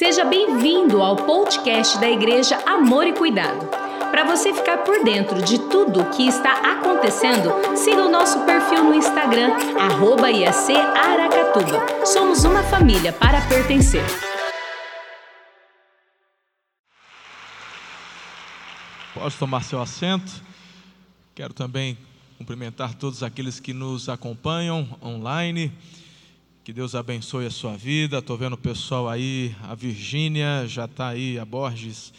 Seja bem-vindo ao podcast da Igreja Amor e Cuidado. Para você ficar por dentro de tudo o que está acontecendo, siga o nosso perfil no Instagram, arroba IAC Aracatuba. Somos uma família para pertencer. Pode tomar seu assento. Quero também cumprimentar todos aqueles que nos acompanham online. Que Deus abençoe a sua vida. Estou vendo o pessoal aí, a Virgínia já está aí, a Borges.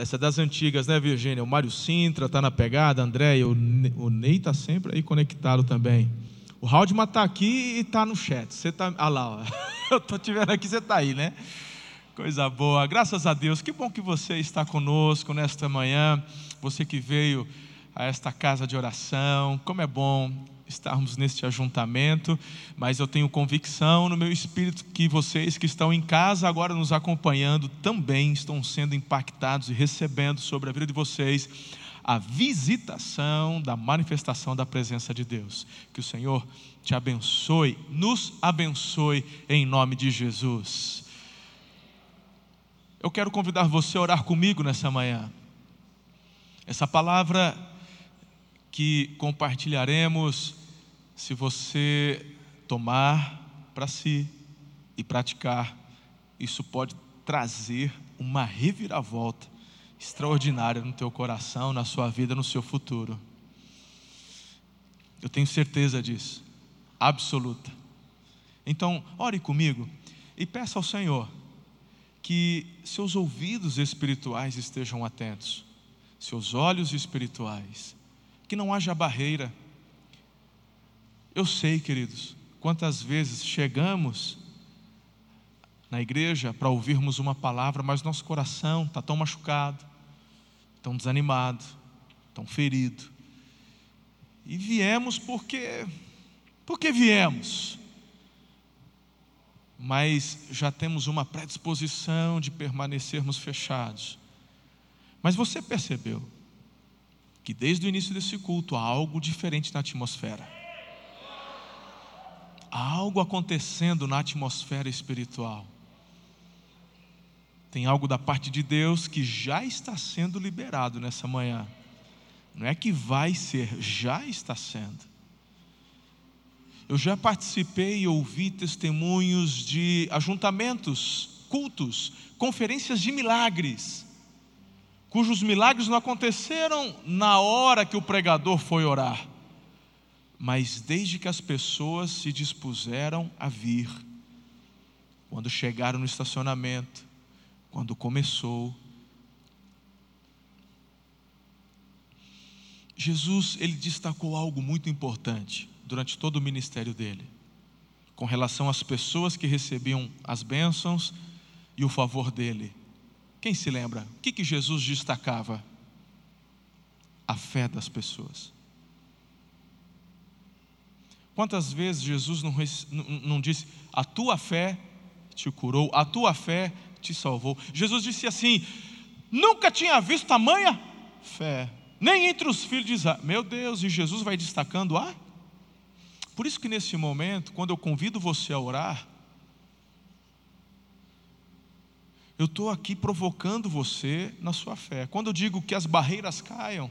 Essa é das antigas, né, Virgínia? O Mário Sintra está na pegada, André, o, o Ney está sempre aí conectado também. O Haldman está aqui e está no chat. Você está. Ah lá, ó. eu estou te vendo aqui, você está aí, né? Coisa boa, graças a Deus. Que bom que você está conosco nesta manhã. Você que veio a esta casa de oração. Como é bom estarmos neste ajuntamento, mas eu tenho convicção no meu espírito que vocês que estão em casa agora nos acompanhando também estão sendo impactados e recebendo sobre a vida de vocês a visitação da manifestação da presença de Deus. Que o Senhor te abençoe, nos abençoe em nome de Jesus. Eu quero convidar você a orar comigo nessa manhã. Essa palavra que compartilharemos se você tomar para si e praticar, isso pode trazer uma reviravolta extraordinária no teu coração, na sua vida, no seu futuro. Eu tenho certeza disso, absoluta. Então, ore comigo e peça ao Senhor que seus ouvidos espirituais estejam atentos, seus olhos espirituais, que não haja barreira eu sei, queridos, quantas vezes chegamos na igreja para ouvirmos uma palavra, mas nosso coração está tão machucado, tão desanimado, tão ferido. E viemos porque, porque viemos. Mas já temos uma predisposição de permanecermos fechados. Mas você percebeu que desde o início desse culto há algo diferente na atmosfera há algo acontecendo na atmosfera espiritual. Tem algo da parte de Deus que já está sendo liberado nessa manhã. Não é que vai ser, já está sendo. Eu já participei e ouvi testemunhos de ajuntamentos, cultos, conferências de milagres, cujos milagres não aconteceram na hora que o pregador foi orar mas desde que as pessoas se dispuseram a vir, quando chegaram no estacionamento, quando começou, Jesus ele destacou algo muito importante durante todo o ministério dele, com relação às pessoas que recebiam as bênçãos e o favor dele. Quem se lembra? O que, que Jesus destacava? A fé das pessoas. Quantas vezes Jesus não, não disse, a tua fé te curou, a tua fé te salvou? Jesus disse assim: nunca tinha visto tamanha fé, nem entre os filhos de Israel. Meu Deus, e Jesus vai destacando a. Por isso que nesse momento, quando eu convido você a orar, eu estou aqui provocando você na sua fé. Quando eu digo que as barreiras caiam,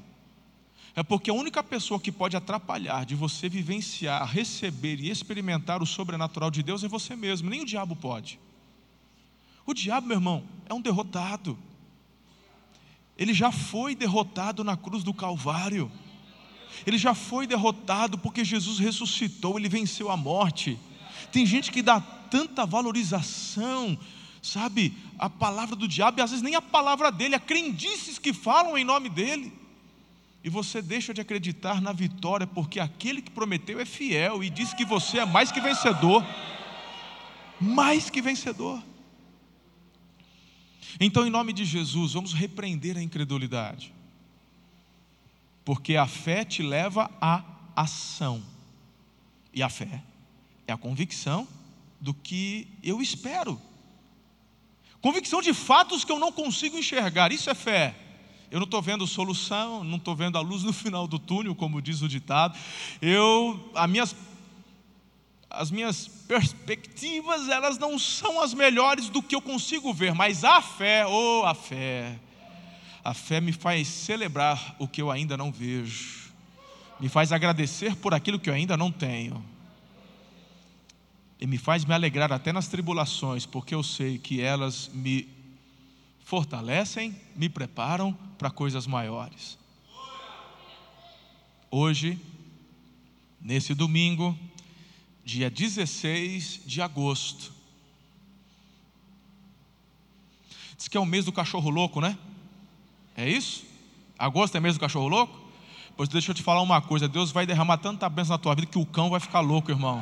é porque a única pessoa que pode atrapalhar de você vivenciar, receber e experimentar o sobrenatural de Deus é você mesmo, nem o diabo pode. O diabo, meu irmão, é um derrotado. Ele já foi derrotado na cruz do Calvário. Ele já foi derrotado porque Jesus ressuscitou, ele venceu a morte. Tem gente que dá tanta valorização, sabe, a palavra do diabo, e às vezes nem a palavra dele, a crendices que falam em nome dele e você deixa de acreditar na vitória, porque aquele que prometeu é fiel e diz que você é mais que vencedor. Mais que vencedor. Então, em nome de Jesus, vamos repreender a incredulidade, porque a fé te leva à ação, e a fé é a convicção do que eu espero, convicção de fatos que eu não consigo enxergar, isso é fé. Eu não estou vendo solução, não estou vendo a luz no final do túnel, como diz o ditado. Eu, as minhas, as minhas perspectivas, elas não são as melhores do que eu consigo ver, mas a fé, oh, a fé, a fé me faz celebrar o que eu ainda não vejo, me faz agradecer por aquilo que eu ainda não tenho, e me faz me alegrar até nas tribulações, porque eu sei que elas me fortalecem, me preparam para coisas maiores. Hoje, nesse domingo, dia 16 de agosto. Diz que é o mês do cachorro louco, né? É isso? Agosto é mês do cachorro louco? Pois deixa eu te falar uma coisa: Deus vai derramar tanta bênção na tua vida que o cão vai ficar louco, irmão.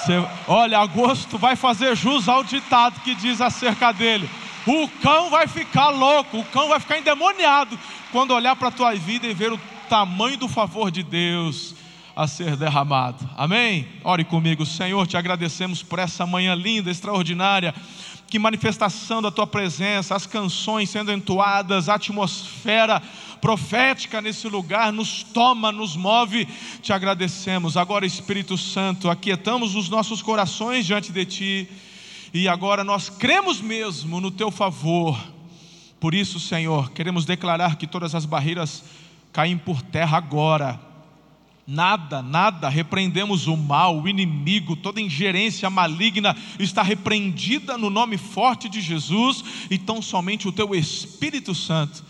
Você, olha, agosto vai fazer jus ao ditado que diz acerca dele. O cão vai ficar louco, o cão vai ficar endemoniado quando olhar para a tua vida e ver o tamanho do favor de Deus a ser derramado. Amém? Ore comigo, Senhor, te agradecemos por essa manhã linda, extraordinária. Que manifestação da tua presença, as canções sendo entoadas, a atmosfera profética nesse lugar nos toma, nos move. Te agradecemos. Agora, Espírito Santo, aquietamos os nossos corações diante de ti. E agora nós cremos mesmo no teu favor. Por isso, Senhor, queremos declarar que todas as barreiras caem por terra agora Nada, nada, repreendemos o mal, o inimigo, toda ingerência maligna está repreendida no nome forte de Jesus, então somente o teu Espírito Santo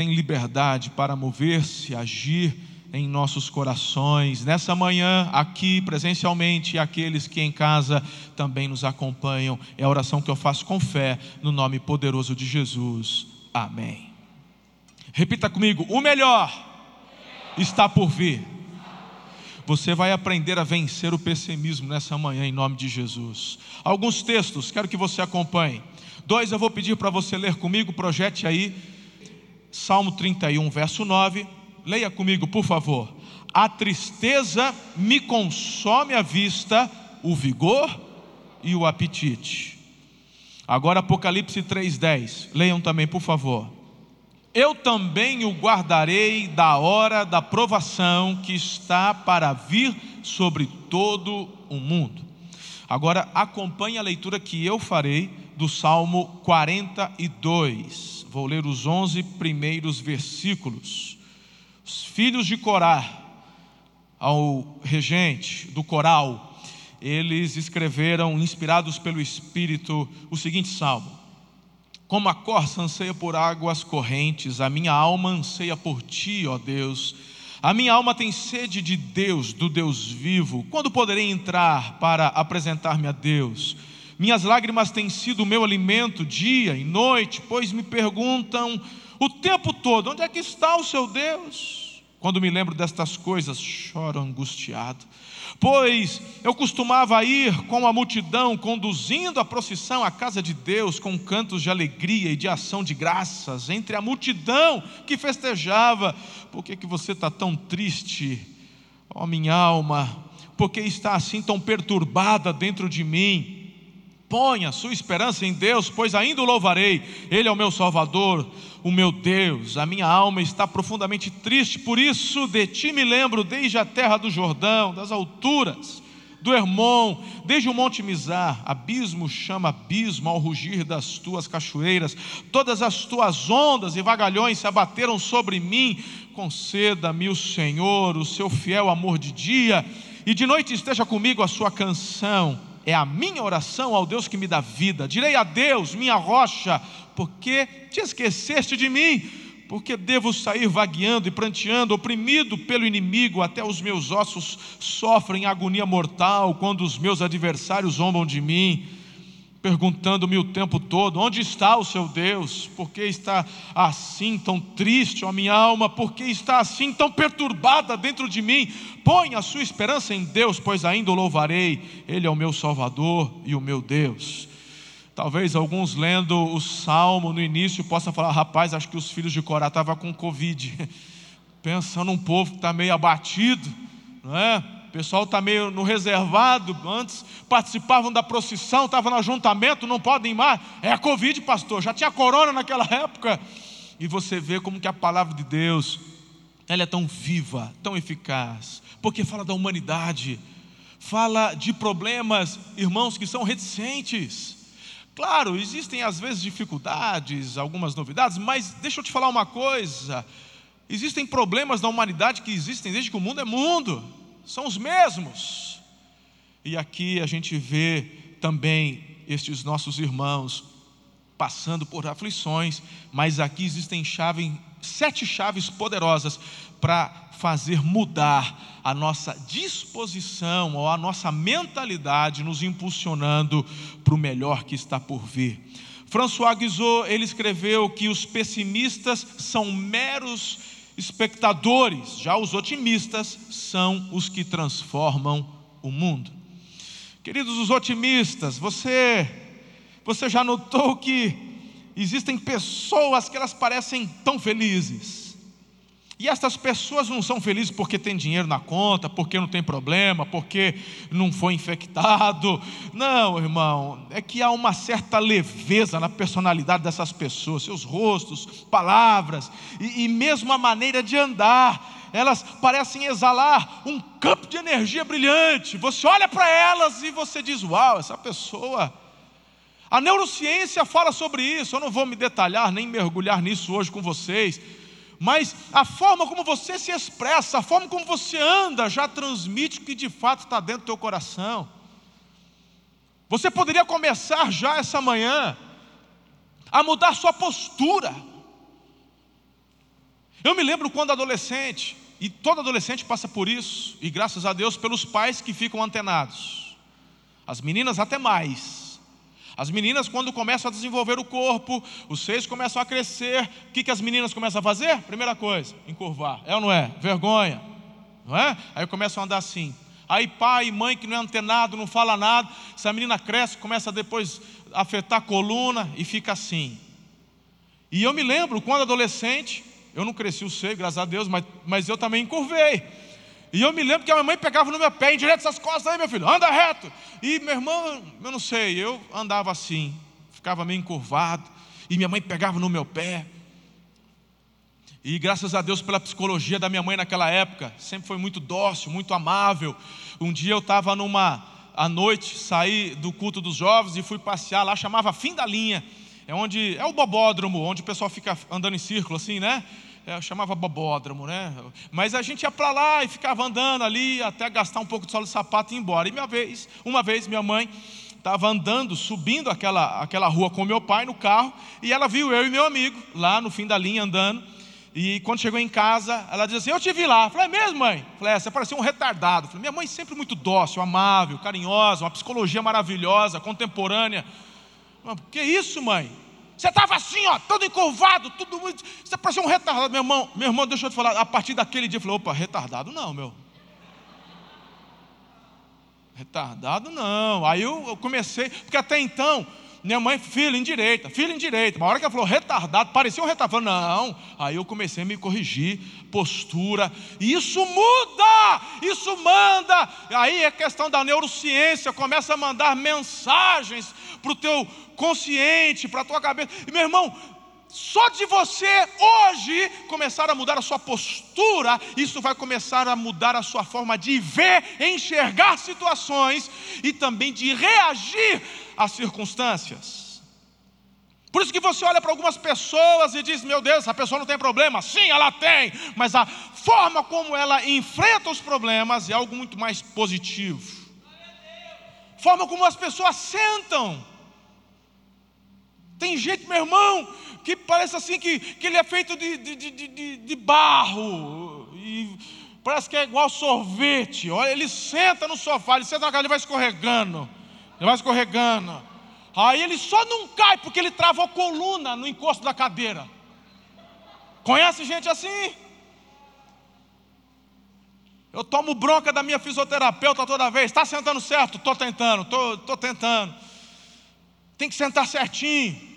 tem liberdade para mover-se, agir em nossos corações. Nessa manhã, aqui presencialmente, e aqueles que em casa também nos acompanham, é a oração que eu faço com fé, no nome poderoso de Jesus. Amém. Repita comigo: o melhor está por vir. Você vai aprender a vencer o pessimismo nessa manhã, em nome de Jesus. Alguns textos, quero que você acompanhe. Dois eu vou pedir para você ler comigo, projete aí. Salmo 31, verso 9. Leia comigo, por favor. A tristeza me consome a vista, o vigor e o apetite. Agora Apocalipse 3:10. Leiam também, por favor eu também o guardarei da hora da provação que está para vir sobre todo o mundo. Agora acompanhe a leitura que eu farei do Salmo 42. Vou ler os 11 primeiros versículos. Os filhos de Corá, ao regente do coral, eles escreveram, inspirados pelo Espírito, o seguinte salmo: como a corça anseia por águas correntes, a minha alma anseia por ti, ó Deus. A minha alma tem sede de Deus, do Deus vivo. Quando poderei entrar para apresentar-me a Deus? Minhas lágrimas têm sido o meu alimento dia e noite, pois me perguntam o tempo todo: onde é que está o seu Deus? Quando me lembro destas coisas, choro angustiado pois eu costumava ir com a multidão, conduzindo a procissão à casa de Deus, com cantos de alegria e de ação de graças, entre a multidão que festejava. Por que, que você está tão triste, ó oh, minha alma? Por que está assim tão perturbada dentro de mim? Ponha sua esperança em Deus, pois ainda o louvarei. Ele é o meu Salvador, o meu Deus. A minha alma está profundamente triste, por isso de ti me lembro desde a terra do Jordão, das alturas, do Hermon, desde o monte Mizar. Abismo chama abismo ao rugir das tuas cachoeiras. Todas as tuas ondas e vagalhões se abateram sobre mim. Conceda-me o Senhor o seu fiel amor de dia, e de noite esteja comigo a sua canção é a minha oração ao Deus que me dá vida. Direi a Deus, minha rocha, porque te esqueceste de mim, porque devo sair vagueando e pranteando, oprimido pelo inimigo, até os meus ossos sofrem agonia mortal quando os meus adversários zombam de mim perguntando-me o tempo todo: onde está o seu Deus? Por que está assim tão triste, ó minha alma? Por que está assim tão perturbada dentro de mim? Põe a sua esperança em Deus, pois ainda o louvarei. Ele é o meu Salvador e o meu Deus. Talvez alguns lendo o salmo no início possam falar: rapaz, acho que os filhos de Corá estavam com Covid. Pensa num povo que está meio abatido, não é? O pessoal está meio no reservado, antes participavam da procissão, estavam no ajuntamento, não podem mais. É a Covid, pastor, já tinha corona naquela época. E você vê como que a palavra de Deus, ela é tão viva, tão eficaz, porque fala da humanidade, fala de problemas, irmãos, que são reticentes. Claro, existem às vezes dificuldades, algumas novidades, mas deixa eu te falar uma coisa: existem problemas na humanidade que existem desde que o mundo é mundo, são os mesmos. E aqui a gente vê também estes nossos irmãos passando por aflições, mas aqui existem chave, sete chaves poderosas para fazer mudar a nossa disposição ou a nossa mentalidade, nos impulsionando para o melhor que está por vir. François Guizot, ele escreveu que os pessimistas são meros espectadores, já os otimistas são os que transformam o mundo. Queridos os otimistas, você você já notou que existem pessoas que elas parecem tão felizes? E estas pessoas não são felizes porque tem dinheiro na conta, porque não tem problema, porque não foi infectado. Não, irmão, é que há uma certa leveza na personalidade dessas pessoas, seus rostos, palavras e, e mesmo a maneira de andar. Elas parecem exalar um campo de energia brilhante. Você olha para elas e você diz: Uau, essa pessoa. A neurociência fala sobre isso. Eu não vou me detalhar nem mergulhar nisso hoje com vocês mas a forma como você se expressa, a forma como você anda, já transmite o que de fato está dentro do teu coração. Você poderia começar já essa manhã a mudar sua postura. Eu me lembro quando adolescente, e todo adolescente passa por isso, e graças a Deus pelos pais que ficam antenados, as meninas até mais. As meninas, quando começam a desenvolver o corpo, os seios começam a crescer, o que, que as meninas começam a fazer? Primeira coisa, encurvar. É ou não é? Vergonha. Não é? Aí começam a andar assim. Aí pai e mãe que não é antenado, não fala nada, essa menina cresce, começa a depois afetar a coluna e fica assim. E eu me lembro, quando adolescente, eu não cresci o seio, graças a Deus, mas, mas eu também encurvei. E eu me lembro que a minha mãe pegava no meu pé, endireita essas costas aí, meu filho, anda reto. E meu irmão, eu não sei, eu andava assim, ficava meio encurvado, e minha mãe pegava no meu pé. E graças a Deus pela psicologia da minha mãe naquela época, sempre foi muito dócil, muito amável. Um dia eu estava numa, à noite, saí do culto dos jovens e fui passear lá, chamava Fim da Linha. É onde, é o bobódromo, onde o pessoal fica andando em círculo assim, né? É, chamava bobódromo, né? Mas a gente ia para lá e ficava andando ali até gastar um pouco de solo de sapato e ir embora. E minha vez, uma vez minha mãe estava andando, subindo aquela, aquela rua com meu pai no carro, e ela viu eu e meu amigo lá no fim da linha andando. E quando chegou em casa, ela disse assim: Eu te vi lá. Eu falei: É mesmo, mãe? Eu falei: é, Você parecia um retardado. Falei: Minha mãe sempre muito dócil, amável, carinhosa, uma psicologia maravilhosa, contemporânea. Que isso, mãe? Você estava assim, ó, todo encurvado, tudo muito. Você parecia um retardado. Meu irmão, meu irmão, deixa eu te falar. A partir daquele dia, eu falei: opa, retardado não, meu. Retardado não. Aí eu comecei, porque até então, minha mãe, filho direita, filho em direita. Uma hora que ela falou retardado, parecia um retardado. Não. Aí eu comecei a me corrigir, postura. E isso muda, isso manda. Aí é questão da neurociência, começa a mandar mensagens para o teu consciente, para a tua cabeça. E meu irmão, só de você hoje começar a mudar a sua postura, isso vai começar a mudar a sua forma de ver, enxergar situações e também de reagir às circunstâncias. Por isso que você olha para algumas pessoas e diz: Meu Deus, essa pessoa não tem problema. Sim, ela tem, mas a forma como ela enfrenta os problemas é algo muito mais positivo. Forma como as pessoas sentam tem gente, meu irmão, que parece assim que, que ele é feito de, de, de, de, barro. E parece que é igual sorvete. Olha, ele senta no sofá, ele senta na casa, ele vai escorregando. Ele vai escorregando. Aí ele só não cai porque ele travou coluna no encosto da cadeira. Conhece gente assim? Eu tomo bronca da minha fisioterapeuta toda vez. Está sentando certo? Estou tentando, estou tentando. Tem que sentar certinho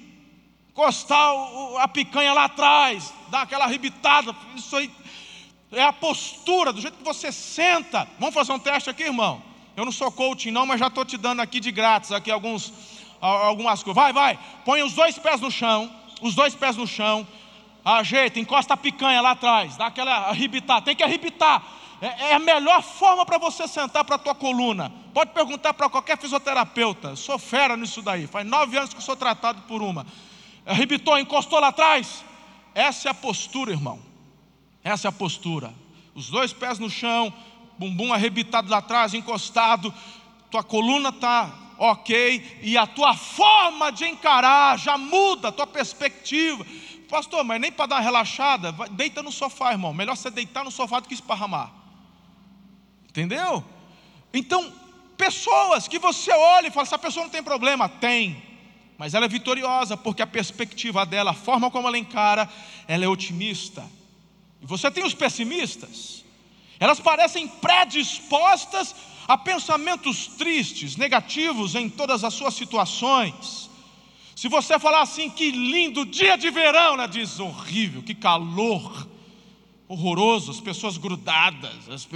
encostar a picanha lá atrás, dar aquela arrebitada. Isso aí é a postura, do jeito que você senta. Vamos fazer um teste aqui, irmão? Eu não sou coaching, não, mas já estou te dando aqui de grátis aqui alguns, algumas coisas. Vai, vai. Põe os dois pés no chão. Os dois pés no chão. Ajeita, encosta a picanha lá atrás. Dá aquela arrebitada. Tem que arrebitar. é, é a melhor forma para você sentar para a tua coluna. Pode perguntar para qualquer fisioterapeuta. Sou fera nisso daí. Faz nove anos que sou tratado por uma. Arrebitou, encostou lá atrás. Essa é a postura, irmão. Essa é a postura. Os dois pés no chão, bumbum arrebitado lá atrás, encostado. Tua coluna está ok, e a tua forma de encarar já muda, a tua perspectiva. Pastor, mas nem para dar uma relaxada, deita no sofá, irmão. Melhor você deitar no sofá do que esparramar. Entendeu? Então, pessoas que você olha e fala, essa pessoa não tem problema. Tem. Mas ela é vitoriosa, porque a perspectiva dela, a forma como ela encara, ela é otimista. E você tem os pessimistas. Elas parecem predispostas a pensamentos tristes, negativos em todas as suas situações. Se você falar assim, que lindo dia de verão, ela diz horrível, que calor horroroso, as pessoas grudadas. As...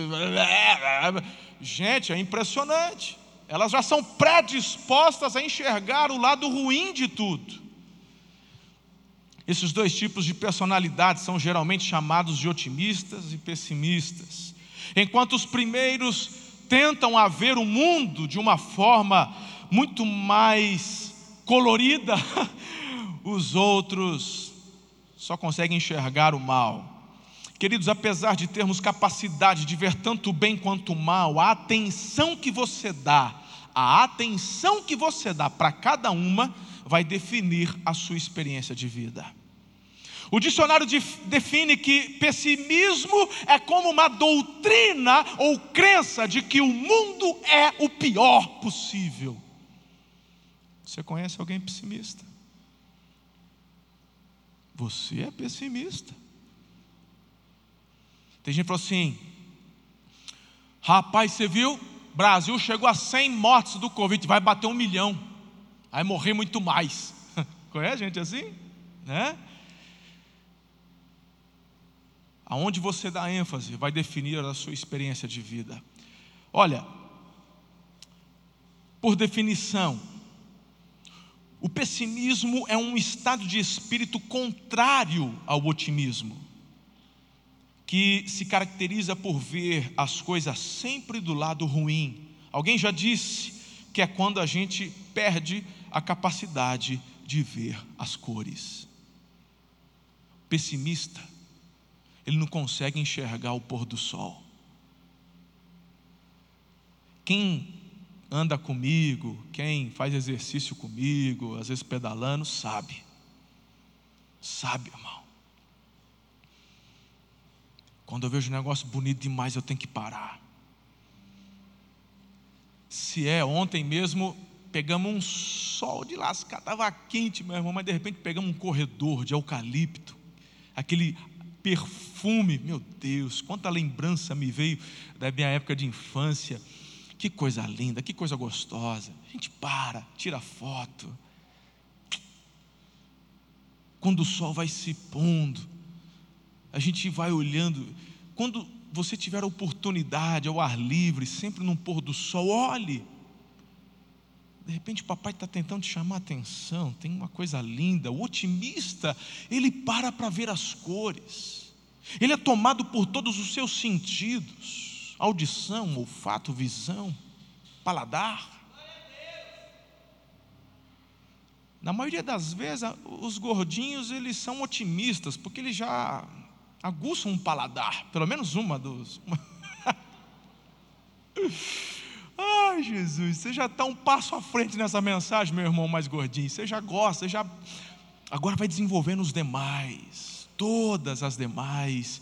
Gente, é impressionante. Elas já são predispostas a enxergar o lado ruim de tudo. Esses dois tipos de personalidade são geralmente chamados de otimistas e pessimistas. Enquanto os primeiros tentam a ver o mundo de uma forma muito mais colorida, os outros só conseguem enxergar o mal. Queridos, apesar de termos capacidade de ver tanto bem quanto mal, a atenção que você dá, a atenção que você dá para cada uma vai definir a sua experiência de vida. O dicionário define que pessimismo é como uma doutrina ou crença de que o mundo é o pior possível. Você conhece alguém pessimista? Você é pessimista. Tem gente que falou assim: rapaz, você viu? Brasil chegou a 100 mortes do Covid, vai bater um milhão, vai morrer muito mais. Conhece gente assim? Né? Aonde você dá ênfase vai definir a sua experiência de vida. Olha, por definição, o pessimismo é um estado de espírito contrário ao otimismo que se caracteriza por ver as coisas sempre do lado ruim. Alguém já disse que é quando a gente perde a capacidade de ver as cores. Pessimista, ele não consegue enxergar o pôr do sol. Quem anda comigo, quem faz exercício comigo, às vezes pedalando, sabe. Sabe, irmão. Quando eu vejo um negócio bonito demais, eu tenho que parar. Se é, ontem mesmo pegamos um sol de lascar, estava quente, meu irmão, mas de repente pegamos um corredor de eucalipto, aquele perfume, meu Deus, quanta lembrança me veio da minha época de infância. Que coisa linda, que coisa gostosa. A gente para, tira foto. Quando o sol vai se pondo, a gente vai olhando. Quando você tiver a oportunidade ao ar livre, sempre num pôr do sol, olhe. De repente o papai está tentando te chamar a atenção, tem uma coisa linda. O otimista, ele para para ver as cores. Ele é tomado por todos os seus sentidos: audição, olfato, visão, paladar. Na maioria das vezes, os gordinhos eles são otimistas, porque eles já aguçam um paladar, pelo menos uma dos. Ai, Jesus, você já está um passo à frente nessa mensagem, meu irmão mais gordinho. Você já gosta, você já. Agora vai desenvolvendo os demais, todas as demais.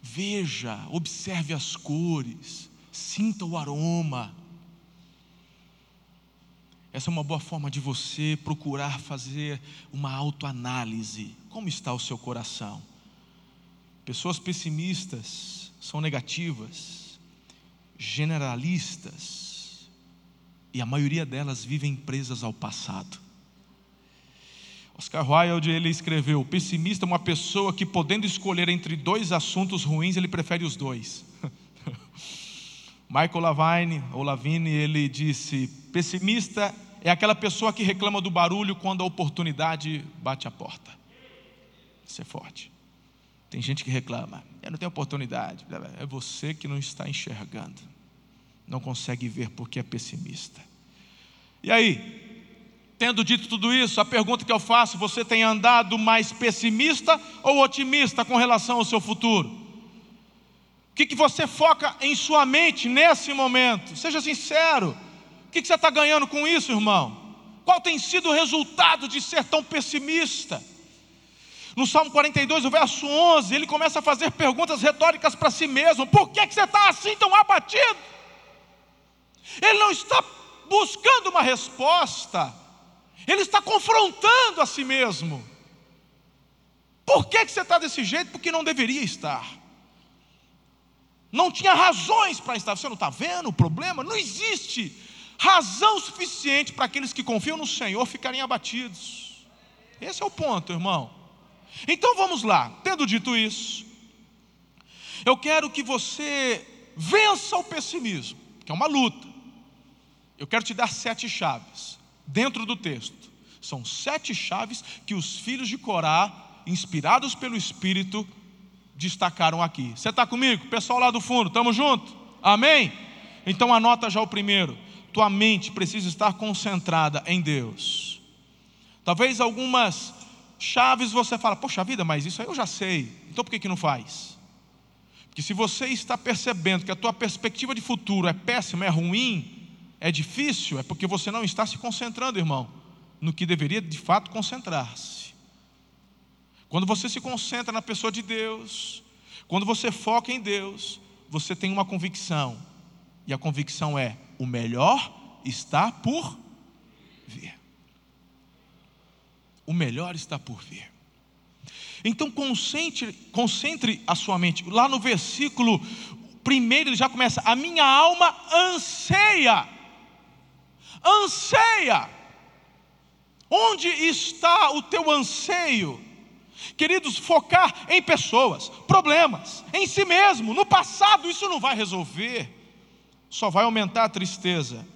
Veja, observe as cores, sinta o aroma. Essa é uma boa forma de você procurar fazer uma autoanálise. Como está o seu coração? Pessoas pessimistas são negativas, generalistas, e a maioria delas vivem presas ao passado. Oscar Wilde ele escreveu: pessimista é uma pessoa que, podendo escolher entre dois assuntos ruins, ele prefere os dois. Michael Lavine, ou Lavine, ele disse: pessimista é aquela pessoa que reclama do barulho quando a oportunidade bate a porta. Isso é forte. Tem gente que reclama, eu não tenho oportunidade. É você que não está enxergando, não consegue ver porque é pessimista. E aí, tendo dito tudo isso, a pergunta que eu faço: você tem andado mais pessimista ou otimista com relação ao seu futuro? O que, que você foca em sua mente nesse momento? Seja sincero. O que, que você está ganhando com isso, irmão? Qual tem sido o resultado de ser tão pessimista? No Salmo 42, o verso 11, ele começa a fazer perguntas retóricas para si mesmo: por que, que você está assim tão abatido? Ele não está buscando uma resposta, ele está confrontando a si mesmo. Por que, que você está desse jeito? Porque não deveria estar. Não tinha razões para estar. Você não está vendo o problema? Não existe razão suficiente para aqueles que confiam no Senhor ficarem abatidos. Esse é o ponto, irmão. Então vamos lá, tendo dito isso, eu quero que você vença o pessimismo, que é uma luta. Eu quero te dar sete chaves dentro do texto. São sete chaves que os filhos de Corá, inspirados pelo Espírito, destacaram aqui. Você está comigo? Pessoal lá do fundo, estamos juntos? Amém? Então anota já o primeiro tua mente precisa estar concentrada em Deus. Talvez algumas chaves você fala, poxa vida, mas isso aí eu já sei, então por que, que não faz? Porque se você está percebendo que a tua perspectiva de futuro é péssima, é ruim, é difícil, é porque você não está se concentrando, irmão, no que deveria de fato concentrar-se. Quando você se concentra na pessoa de Deus, quando você foca em Deus, você tem uma convicção, e a convicção é: o melhor está por vir. O melhor está por vir. Então concentre, concentre a sua mente. Lá no versículo primeiro ele já começa: a minha alma anseia, anseia. Onde está o teu anseio? Queridos, focar em pessoas, problemas, em si mesmo, no passado, isso não vai resolver só vai aumentar a tristeza.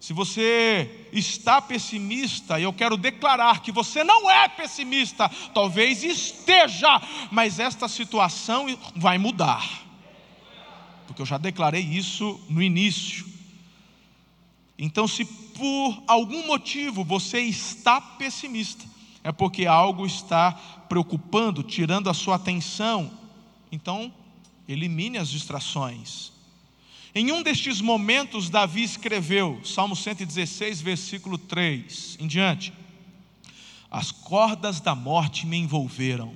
Se você está pessimista, eu quero declarar que você não é pessimista, talvez esteja, mas esta situação vai mudar, porque eu já declarei isso no início. Então, se por algum motivo você está pessimista, é porque algo está preocupando, tirando a sua atenção, então elimine as distrações. Em um destes momentos, Davi escreveu, Salmo 116, versículo 3 em diante: As cordas da morte me envolveram.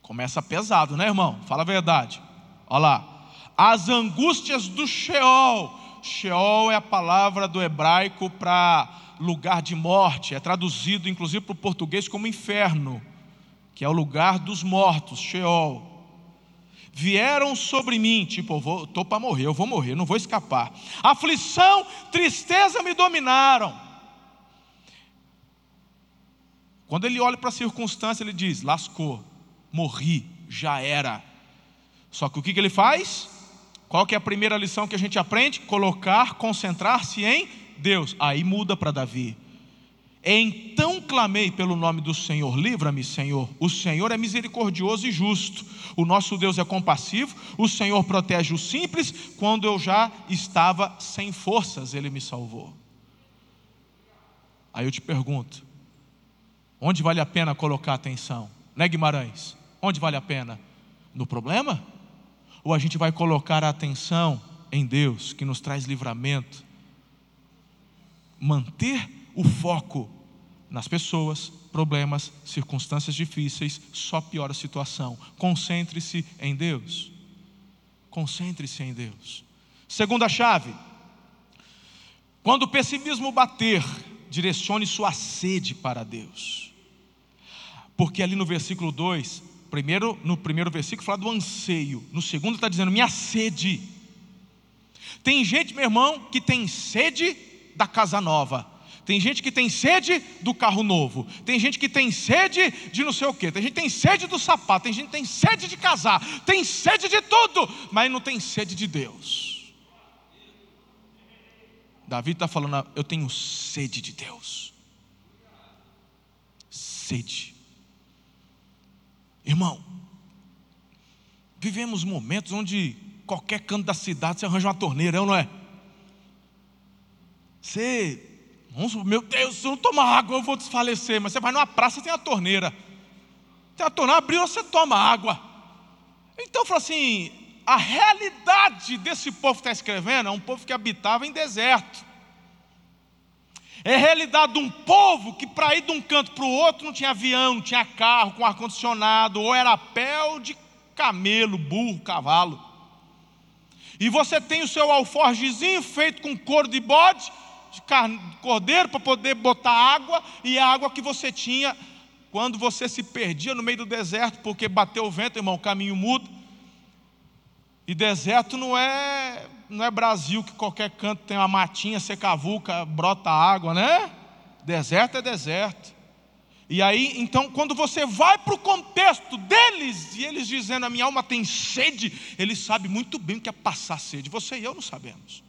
Começa pesado, né, irmão? Fala a verdade. Olha lá. As angústias do Sheol. Sheol é a palavra do hebraico para lugar de morte, é traduzido inclusive para o português como inferno, que é o lugar dos mortos, Sheol vieram sobre mim, tipo, estou para morrer, eu vou morrer, não vou escapar. Aflição, tristeza me dominaram. Quando ele olha para a circunstância, ele diz: lascou, morri, já era. Só que o que, que ele faz? Qual que é a primeira lição que a gente aprende? Colocar, concentrar-se em Deus. Aí muda para Davi. Então clamei pelo nome do Senhor, livra-me, Senhor. O Senhor é misericordioso e justo. O nosso Deus é compassivo. O Senhor protege os simples. Quando eu já estava sem forças, Ele me salvou. Aí eu te pergunto: onde vale a pena colocar atenção? Né, Guimarães? Onde vale a pena? No problema? Ou a gente vai colocar a atenção em Deus, que nos traz livramento? Manter o foco nas pessoas, problemas, circunstâncias difíceis, só piora a situação. Concentre-se em Deus. Concentre-se em Deus. Segunda chave: quando o pessimismo bater, direcione sua sede para Deus. Porque ali no versículo 2, primeiro, no primeiro versículo fala do anseio, no segundo está dizendo minha sede. Tem gente, meu irmão, que tem sede da casa nova, tem gente que tem sede do carro novo. Tem gente que tem sede de não sei o quê. Tem gente que tem sede do sapato. Tem gente que tem sede de casar. Tem sede de tudo, mas não tem sede de Deus. Davi está falando: Eu tenho sede de Deus. Sede. Irmão, Vivemos momentos onde qualquer canto da cidade você arranja uma torneira, é não é? Você, meu Deus, se eu não tomar água eu vou desfalecer, mas você vai numa praça tem a torneira. Tem a torneira, abriu, você toma água. Então, falou assim: a realidade desse povo que está escrevendo é um povo que habitava em deserto. É a realidade de um povo que para ir de um canto para o outro não tinha avião, não tinha carro com ar-condicionado, ou era pé de camelo, burro, cavalo. E você tem o seu alforgezinho feito com couro de bode, de cordeiro, para poder botar água, e a água que você tinha quando você se perdia no meio do deserto, porque bateu o vento, irmão, caminho muda. E deserto não é não é Brasil que qualquer canto tem uma matinha, você cavuca, brota água, né? Deserto é deserto. E aí, então, quando você vai para o contexto deles, e eles dizendo, a minha alma tem sede, eles sabem muito bem o que é passar sede. Você e eu não sabemos.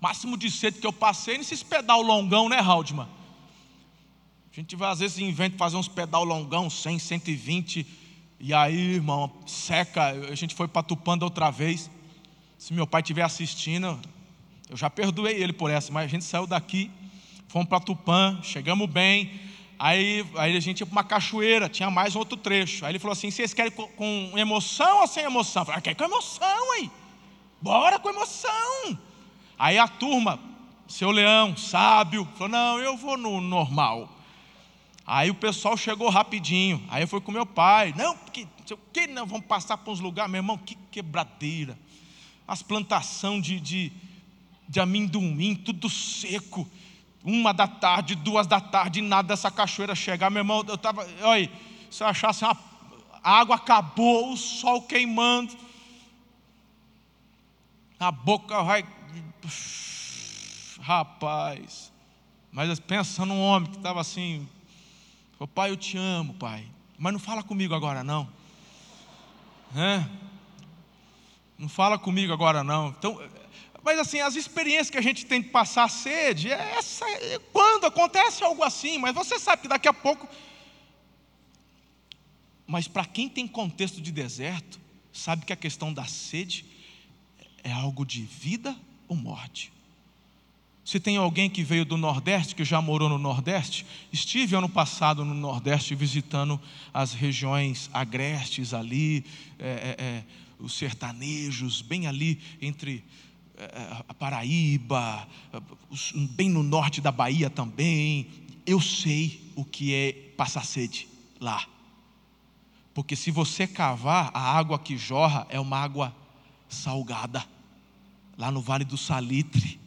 Máximo de sede que eu passei nesses pedal longão, né, Haldman? A gente vai, às vezes, inventa fazer uns pedal longão, 100, 120, e aí, irmão, seca. A gente foi para Tupanda outra vez. Se meu pai estiver assistindo, eu já perdoei ele por essa, mas a gente saiu daqui, fomos para Tupã, chegamos bem. Aí, aí a gente ia para uma cachoeira, tinha mais outro trecho. Aí ele falou assim: vocês querem com, com emoção ou sem emoção? Eu falei, ah, quer com emoção, aí. Bora com emoção. Aí a turma, seu leão, sábio, falou: não, eu vou no normal. Aí o pessoal chegou rapidinho. Aí eu fui com meu pai. Não, porque, que, não, vamos passar para uns lugares, meu irmão, que quebradeira as plantações de, de, de amendoim, tudo seco. Uma da tarde, duas da tarde, nada dessa cachoeira chegar. Meu irmão, eu estava, olha, se eu achasse uma, a água acabou, o sol queimando, a boca vai. Rapaz, mas pensa num homem que estava assim, pai, eu te amo, pai, mas não fala comigo agora não. É? Não fala comigo agora não. Então, mas assim, as experiências que a gente tem de passar sede, é essa, é quando acontece algo assim, mas você sabe que daqui a pouco. Mas para quem tem contexto de deserto, sabe que a questão da sede é algo de vida ou morte. Se tem alguém que veio do Nordeste, que já morou no Nordeste, estive ano passado no Nordeste visitando as regiões agrestes ali, é, é, é os sertanejos, bem ali entre eh, a Paraíba, bem no norte da Bahia também. Eu sei o que é passar sede lá. Porque se você cavar, a água que jorra é uma água salgada, lá no Vale do Salitre.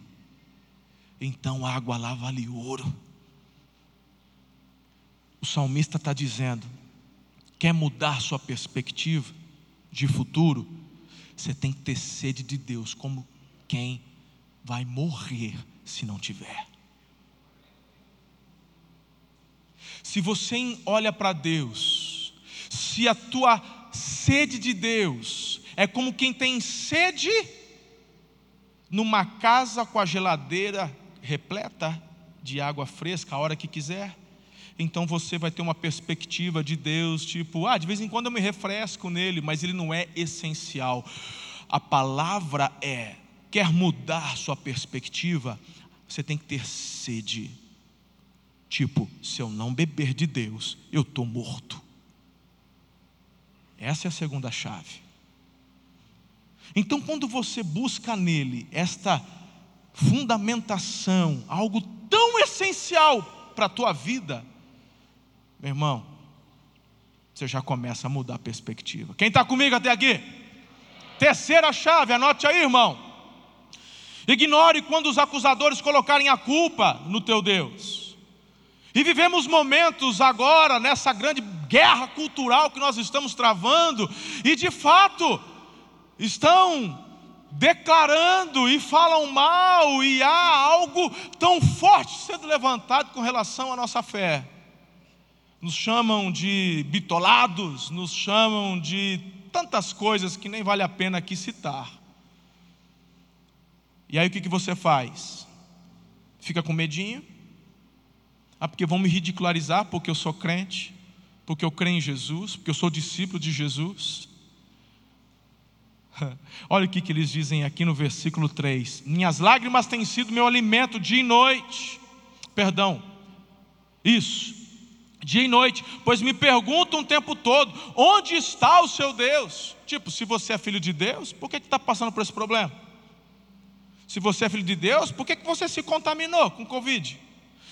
Então a água lá vale ouro. O salmista está dizendo: quer mudar sua perspectiva? de futuro, você tem que ter sede de Deus, como quem vai morrer se não tiver. Se você olha para Deus, se a tua sede de Deus é como quem tem sede numa casa com a geladeira repleta de água fresca a hora que quiser, então você vai ter uma perspectiva de Deus, tipo, ah, de vez em quando eu me refresco nele, mas ele não é essencial. A palavra é: quer mudar sua perspectiva, você tem que ter sede. Tipo, se eu não beber de Deus, eu estou morto. Essa é a segunda chave. Então, quando você busca nele esta fundamentação, algo tão essencial para a tua vida, meu irmão, você já começa a mudar a perspectiva. Quem está comigo até aqui? Terceira chave, anote aí, irmão. Ignore quando os acusadores colocarem a culpa no teu Deus. E vivemos momentos agora nessa grande guerra cultural que nós estamos travando, e de fato, estão declarando e falam mal, e há algo tão forte sendo levantado com relação à nossa fé nos chamam de bitolados, nos chamam de tantas coisas que nem vale a pena aqui citar. E aí o que, que você faz? Fica com medinho? Ah, porque vão me ridicularizar porque eu sou crente? porque eu creio em Jesus, porque eu sou discípulo de Jesus. Olha o que, que eles dizem aqui no versículo 3: Minhas lágrimas têm sido meu alimento dia e noite. Perdão, isso, dia e noite, pois me perguntam o tempo todo: onde está o seu Deus? Tipo, se você é filho de Deus, por que está passando por esse problema? Se você é filho de Deus, por que, que você se contaminou com Covid?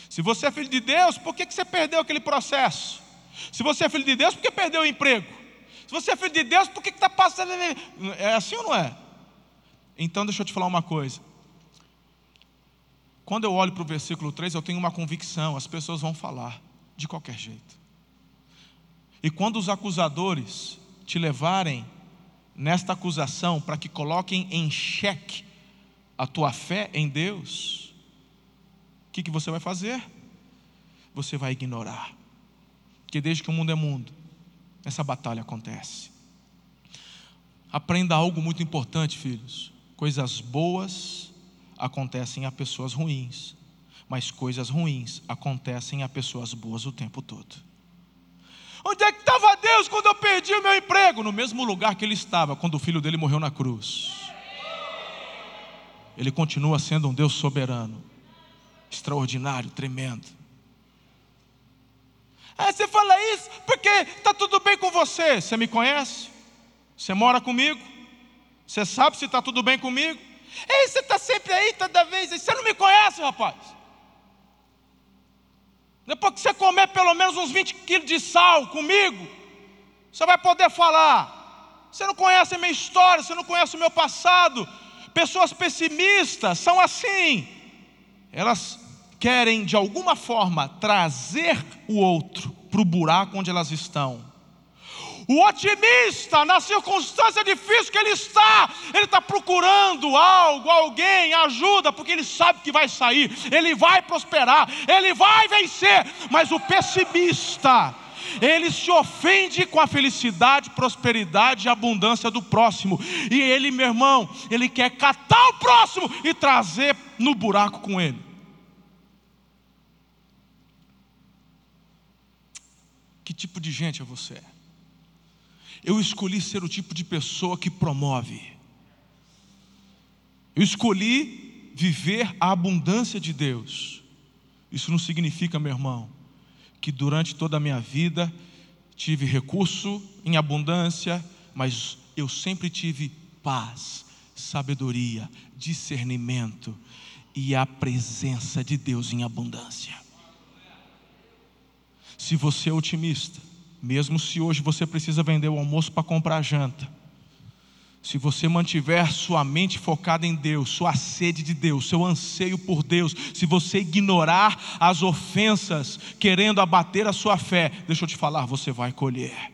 Se você é filho de Deus, por que, que você perdeu aquele processo? Se você é filho de Deus, por que perdeu o emprego? Se você é filho de Deus, por que está passando? É assim ou não é? Então deixa eu te falar uma coisa. Quando eu olho para o versículo 3, eu tenho uma convicção: as pessoas vão falar, de qualquer jeito. E quando os acusadores te levarem nesta acusação para que coloquem em xeque a tua fé em Deus, o que, que você vai fazer? Você vai ignorar. Porque desde que o mundo é mundo, essa batalha acontece. Aprenda algo muito importante, filhos. Coisas boas acontecem a pessoas ruins, mas coisas ruins acontecem a pessoas boas o tempo todo. Onde é que estava Deus quando eu perdi o meu emprego? No mesmo lugar que ele estava quando o filho dele morreu na cruz. Ele continua sendo um Deus soberano, extraordinário, tremendo. Aí você fala isso porque está tudo bem com você. Você me conhece? Você mora comigo? Você sabe se está tudo bem comigo? Ei, você está sempre aí toda vez. Você não me conhece, rapaz. Depois que você comer pelo menos uns 20 quilos de sal comigo, você vai poder falar. Você não conhece a minha história, você não conhece o meu passado. Pessoas pessimistas são assim. Elas querem de alguma forma trazer o outro para o buraco onde elas estão. O otimista, na circunstância difícil que ele está, ele está procurando algo, alguém, ajuda, porque ele sabe que vai sair, ele vai prosperar, ele vai vencer. Mas o pessimista, ele se ofende com a felicidade, prosperidade e abundância do próximo. E ele, meu irmão, ele quer catar o próximo e trazer no buraco com ele. Que tipo de gente é você? Eu escolhi ser o tipo de pessoa que promove. Eu escolhi viver a abundância de Deus. Isso não significa, meu irmão, que durante toda a minha vida tive recurso em abundância, mas eu sempre tive paz, sabedoria, discernimento e a presença de Deus em abundância. Se você é otimista, mesmo se hoje você precisa vender o almoço para comprar a janta, se você mantiver sua mente focada em Deus, sua sede de Deus, seu anseio por Deus, se você ignorar as ofensas querendo abater a sua fé, deixa eu te falar, você vai colher.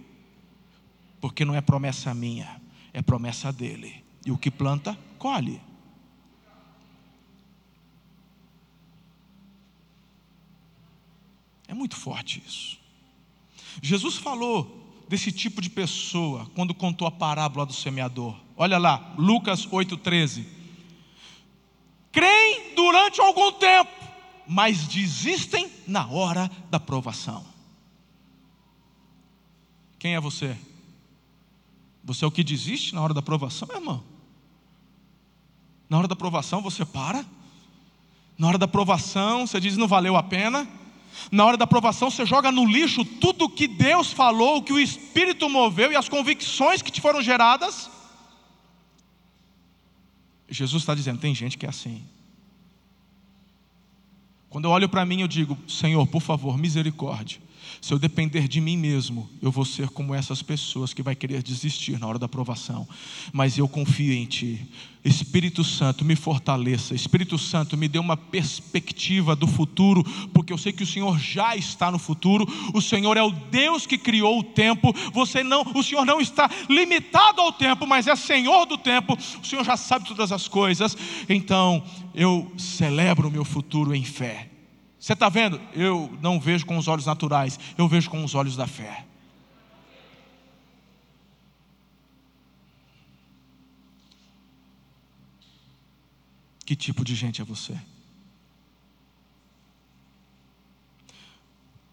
Porque não é promessa minha, é promessa dele. E o que planta, colhe. É muito forte isso. Jesus falou desse tipo de pessoa quando contou a parábola do semeador. Olha lá, Lucas 8,13. Creem durante algum tempo, mas desistem na hora da provação. Quem é você? Você é o que desiste na hora da provação, meu irmão? Na hora da provação você para? Na hora da provação você diz não valeu a pena? Na hora da aprovação, você joga no lixo tudo o que Deus falou, o que o Espírito moveu e as convicções que te foram geradas. Jesus está dizendo: tem gente que é assim. Quando eu olho para mim, eu digo: Senhor, por favor, misericórdia. Se eu depender de mim mesmo, eu vou ser como essas pessoas que vai querer desistir na hora da aprovação. Mas eu confio em Ti. Espírito Santo, me fortaleça. Espírito Santo, me dê uma perspectiva do futuro, porque eu sei que o Senhor já está no futuro. O Senhor é o Deus que criou o tempo. Você não, o Senhor não está limitado ao tempo, mas é Senhor do tempo. O Senhor já sabe todas as coisas. Então, eu celebro o meu futuro em fé. Você está vendo? Eu não vejo com os olhos naturais, eu vejo com os olhos da fé. Que tipo de gente é você?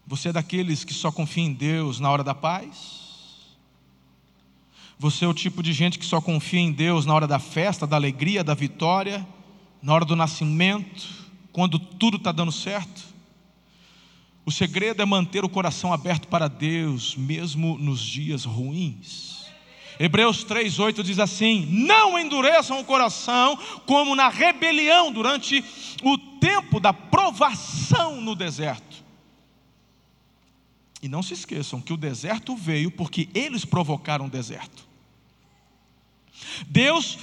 Você é daqueles que só confia em Deus na hora da paz? Você é o tipo de gente que só confia em Deus na hora da festa, da alegria, da vitória, na hora do nascimento, quando tudo está dando certo? O segredo é manter o coração aberto para Deus, mesmo nos dias ruins. Hebreus 3,8 diz assim: Não endureçam o coração como na rebelião durante o tempo da provação no deserto. E não se esqueçam que o deserto veio porque eles provocaram o deserto. Deus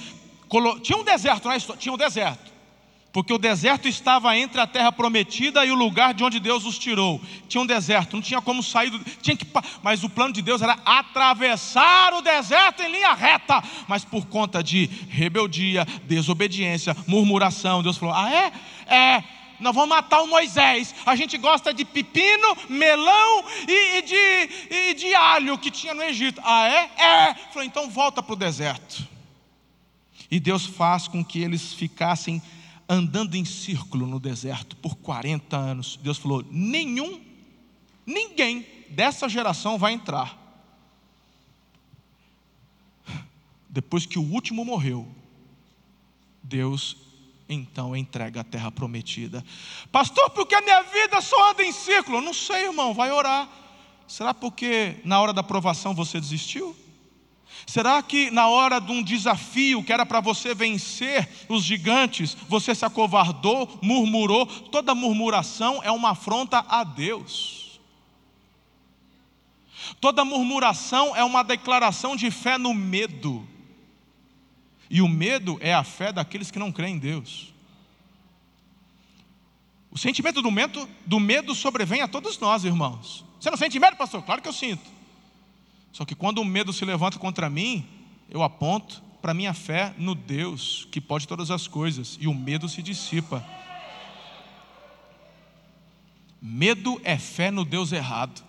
tinha um deserto na história, tinha um deserto. Porque o deserto estava entre a terra prometida e o lugar de onde Deus os tirou. Tinha um deserto, não tinha como sair do, tinha que, mas o plano de Deus era atravessar o deserto em linha reta. Mas por conta de rebeldia, desobediência, murmuração, Deus falou: "Ah, é? É, nós vamos matar o Moisés. A gente gosta de pepino, melão e, e, de, e de alho que tinha no Egito. Ah, é? É. Falou, então volta para o deserto. E Deus faz com que eles ficassem andando em círculo no deserto por 40 anos. Deus falou: nenhum, ninguém dessa geração vai entrar. Depois que o último morreu, Deus então entrega a terra prometida. Pastor, porque a minha vida só anda em círculo? Não sei, irmão, vai orar. Será porque na hora da provação você desistiu? Será que na hora de um desafio que era para você vencer os gigantes, você se acovardou, murmurou? Toda murmuração é uma afronta a Deus. Toda murmuração é uma declaração de fé no medo. E o medo é a fé daqueles que não creem em Deus. O sentimento do medo, do medo sobrevém a todos nós, irmãos. Você não sente medo, pastor? Claro que eu sinto. Só que quando o medo se levanta contra mim, eu aponto para minha fé no Deus que pode todas as coisas, e o medo se dissipa. Medo é fé no Deus errado.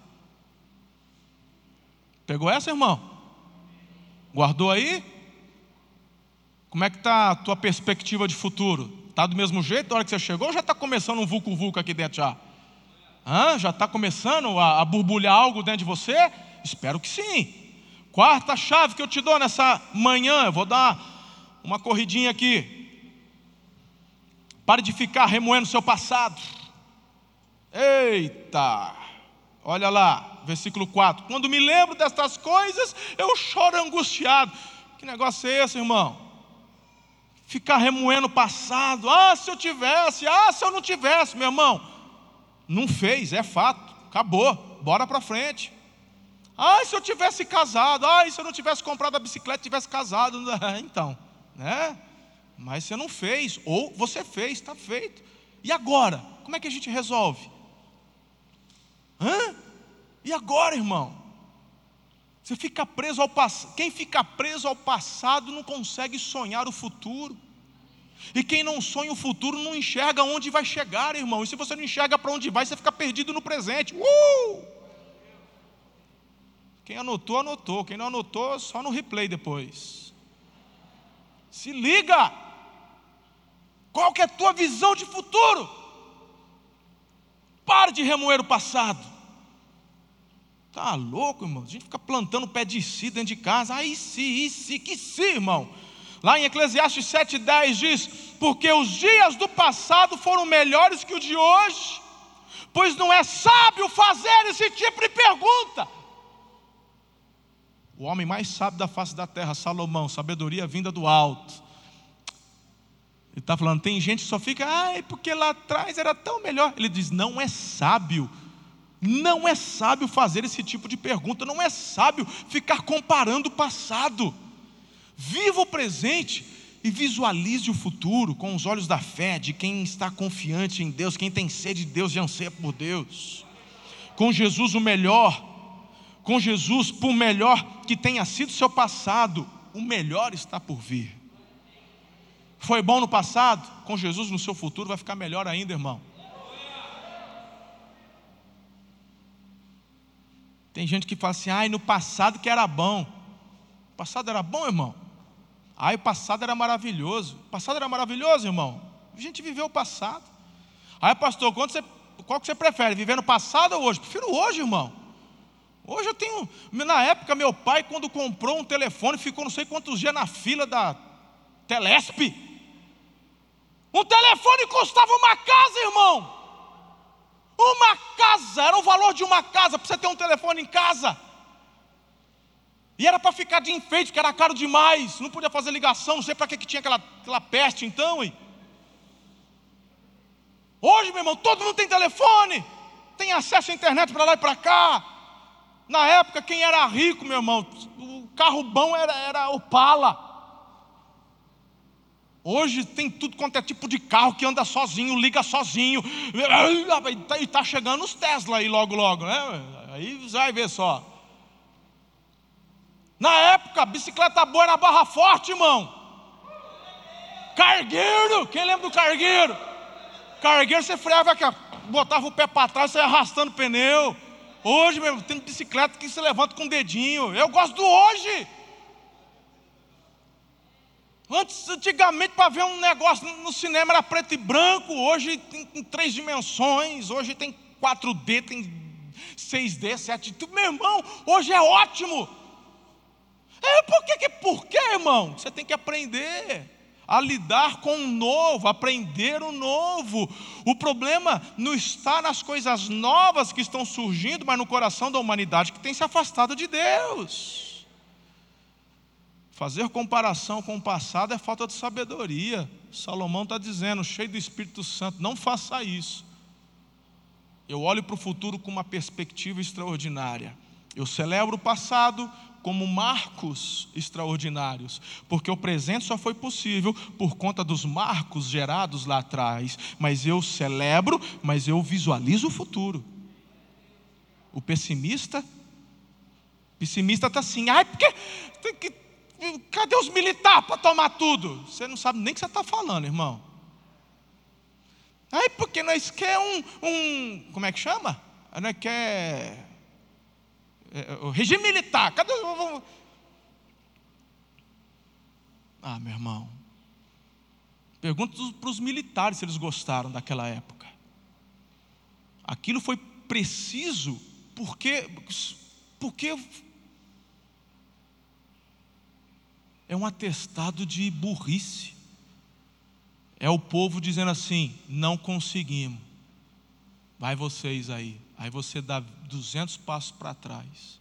Pegou essa, irmão? Guardou aí? Como é que está a tua perspectiva de futuro? Está do mesmo jeito da hora que você chegou ou já está começando um vulco-vulco aqui dentro já? Hã? Já está começando a, a borbulhar algo dentro de você? Espero que sim. Quarta chave que eu te dou nessa manhã, eu vou dar uma corridinha aqui. Pare de ficar remoendo seu passado. Eita! Olha lá, versículo 4. Quando me lembro destas coisas, eu choro angustiado. Que negócio é esse, irmão? Ficar remoendo o passado. Ah, se eu tivesse, ah, se eu não tivesse, meu irmão. Não fez, é fato. Acabou. Bora para frente. Ai, se eu tivesse casado, ai, se eu não tivesse comprado a bicicleta, tivesse casado. Então, né? Mas você não fez, ou você fez, está feito. E agora? Como é que a gente resolve? Hã? E agora, irmão? Você fica preso ao passado. Quem fica preso ao passado não consegue sonhar o futuro. E quem não sonha o futuro não enxerga onde vai chegar, irmão. E se você não enxerga para onde vai, você fica perdido no presente. Uh! Quem anotou, anotou. Quem não anotou, só no replay depois. Se liga! Qual que é a tua visão de futuro? Pare de remoer o passado. Tá louco, irmão? A gente fica plantando pé de si dentro de casa. Aí sim, sim, que sim, irmão. Lá em Eclesiastes 7,10 diz: Porque os dias do passado foram melhores que o de hoje, pois não é sábio fazer esse tipo de pergunta. O homem mais sábio da face da terra, Salomão, sabedoria vinda do alto. Ele está falando, tem gente que só fica, ai, porque lá atrás era tão melhor. Ele diz, não é sábio. Não é sábio fazer esse tipo de pergunta, não é sábio ficar comparando o passado. Viva o presente e visualize o futuro com os olhos da fé de quem está confiante em Deus, quem tem sede de Deus e anseia por Deus. Com Jesus, o melhor com Jesus, por melhor que tenha sido seu passado, o melhor está por vir. Foi bom no passado, com Jesus no seu futuro vai ficar melhor ainda, irmão. Tem gente que fala assim, ai, no passado que era bom. O passado era bom, irmão? Ai, o passado era maravilhoso. O passado era maravilhoso, irmão? A gente viveu o passado. Ai, pastor, quando você qual que você prefere, viver no passado ou hoje? Prefiro hoje, irmão. Hoje eu tenho. Na época, meu pai, quando comprou um telefone, ficou não sei quantos dias na fila da Telesp. Um telefone custava uma casa, irmão. Uma casa, era o valor de uma casa, para você ter um telefone em casa. E era para ficar de enfeite, que era caro demais, não podia fazer ligação, não sei para que, que tinha aquela, aquela peste então. Hein? Hoje, meu irmão, todo mundo tem telefone, tem acesso à internet para lá e para cá. Na época, quem era rico, meu irmão, o carro bom era, era Opala. Hoje tem tudo quanto é tipo de carro que anda sozinho, liga sozinho. E está chegando os Tesla aí logo, logo, né? Aí vai ver só. Na época, bicicleta boa era barra forte, irmão. Cargueiro, quem lembra do cargueiro? Cargueiro você freava botava o pé para trás, você ia arrastando o pneu. Hoje, meu, tem bicicleta que se levanta com o dedinho. Eu gosto do hoje. Antes, antigamente, para ver um negócio no cinema era preto e branco, hoje tem, três dimensões, hoje tem 4D, tem 6D, 7D. Meu irmão, hoje é ótimo. É, por que, por que, irmão? Você tem que aprender a lidar com o novo, aprender o novo. O problema não está nas coisas novas que estão surgindo, mas no coração da humanidade que tem se afastado de Deus. Fazer comparação com o passado é falta de sabedoria. Salomão está dizendo, cheio do Espírito Santo, não faça isso. Eu olho para o futuro com uma perspectiva extraordinária. Eu celebro o passado, como marcos extraordinários, porque o presente só foi possível por conta dos marcos gerados lá atrás. Mas eu celebro, mas eu visualizo o futuro. O pessimista, pessimista está assim, ai, porque tem que, cadê os militares para tomar tudo? Você não sabe nem o que você está falando, irmão. Ai, porque nós quer um, um, como é que chama? Nós quer o regime militar. Cadê? Ah, meu irmão. Pergunta para os militares se eles gostaram daquela época. Aquilo foi preciso porque, porque é um atestado de burrice. É o povo dizendo assim: não conseguimos. Vai vocês aí. Aí você dá 200 passos para trás.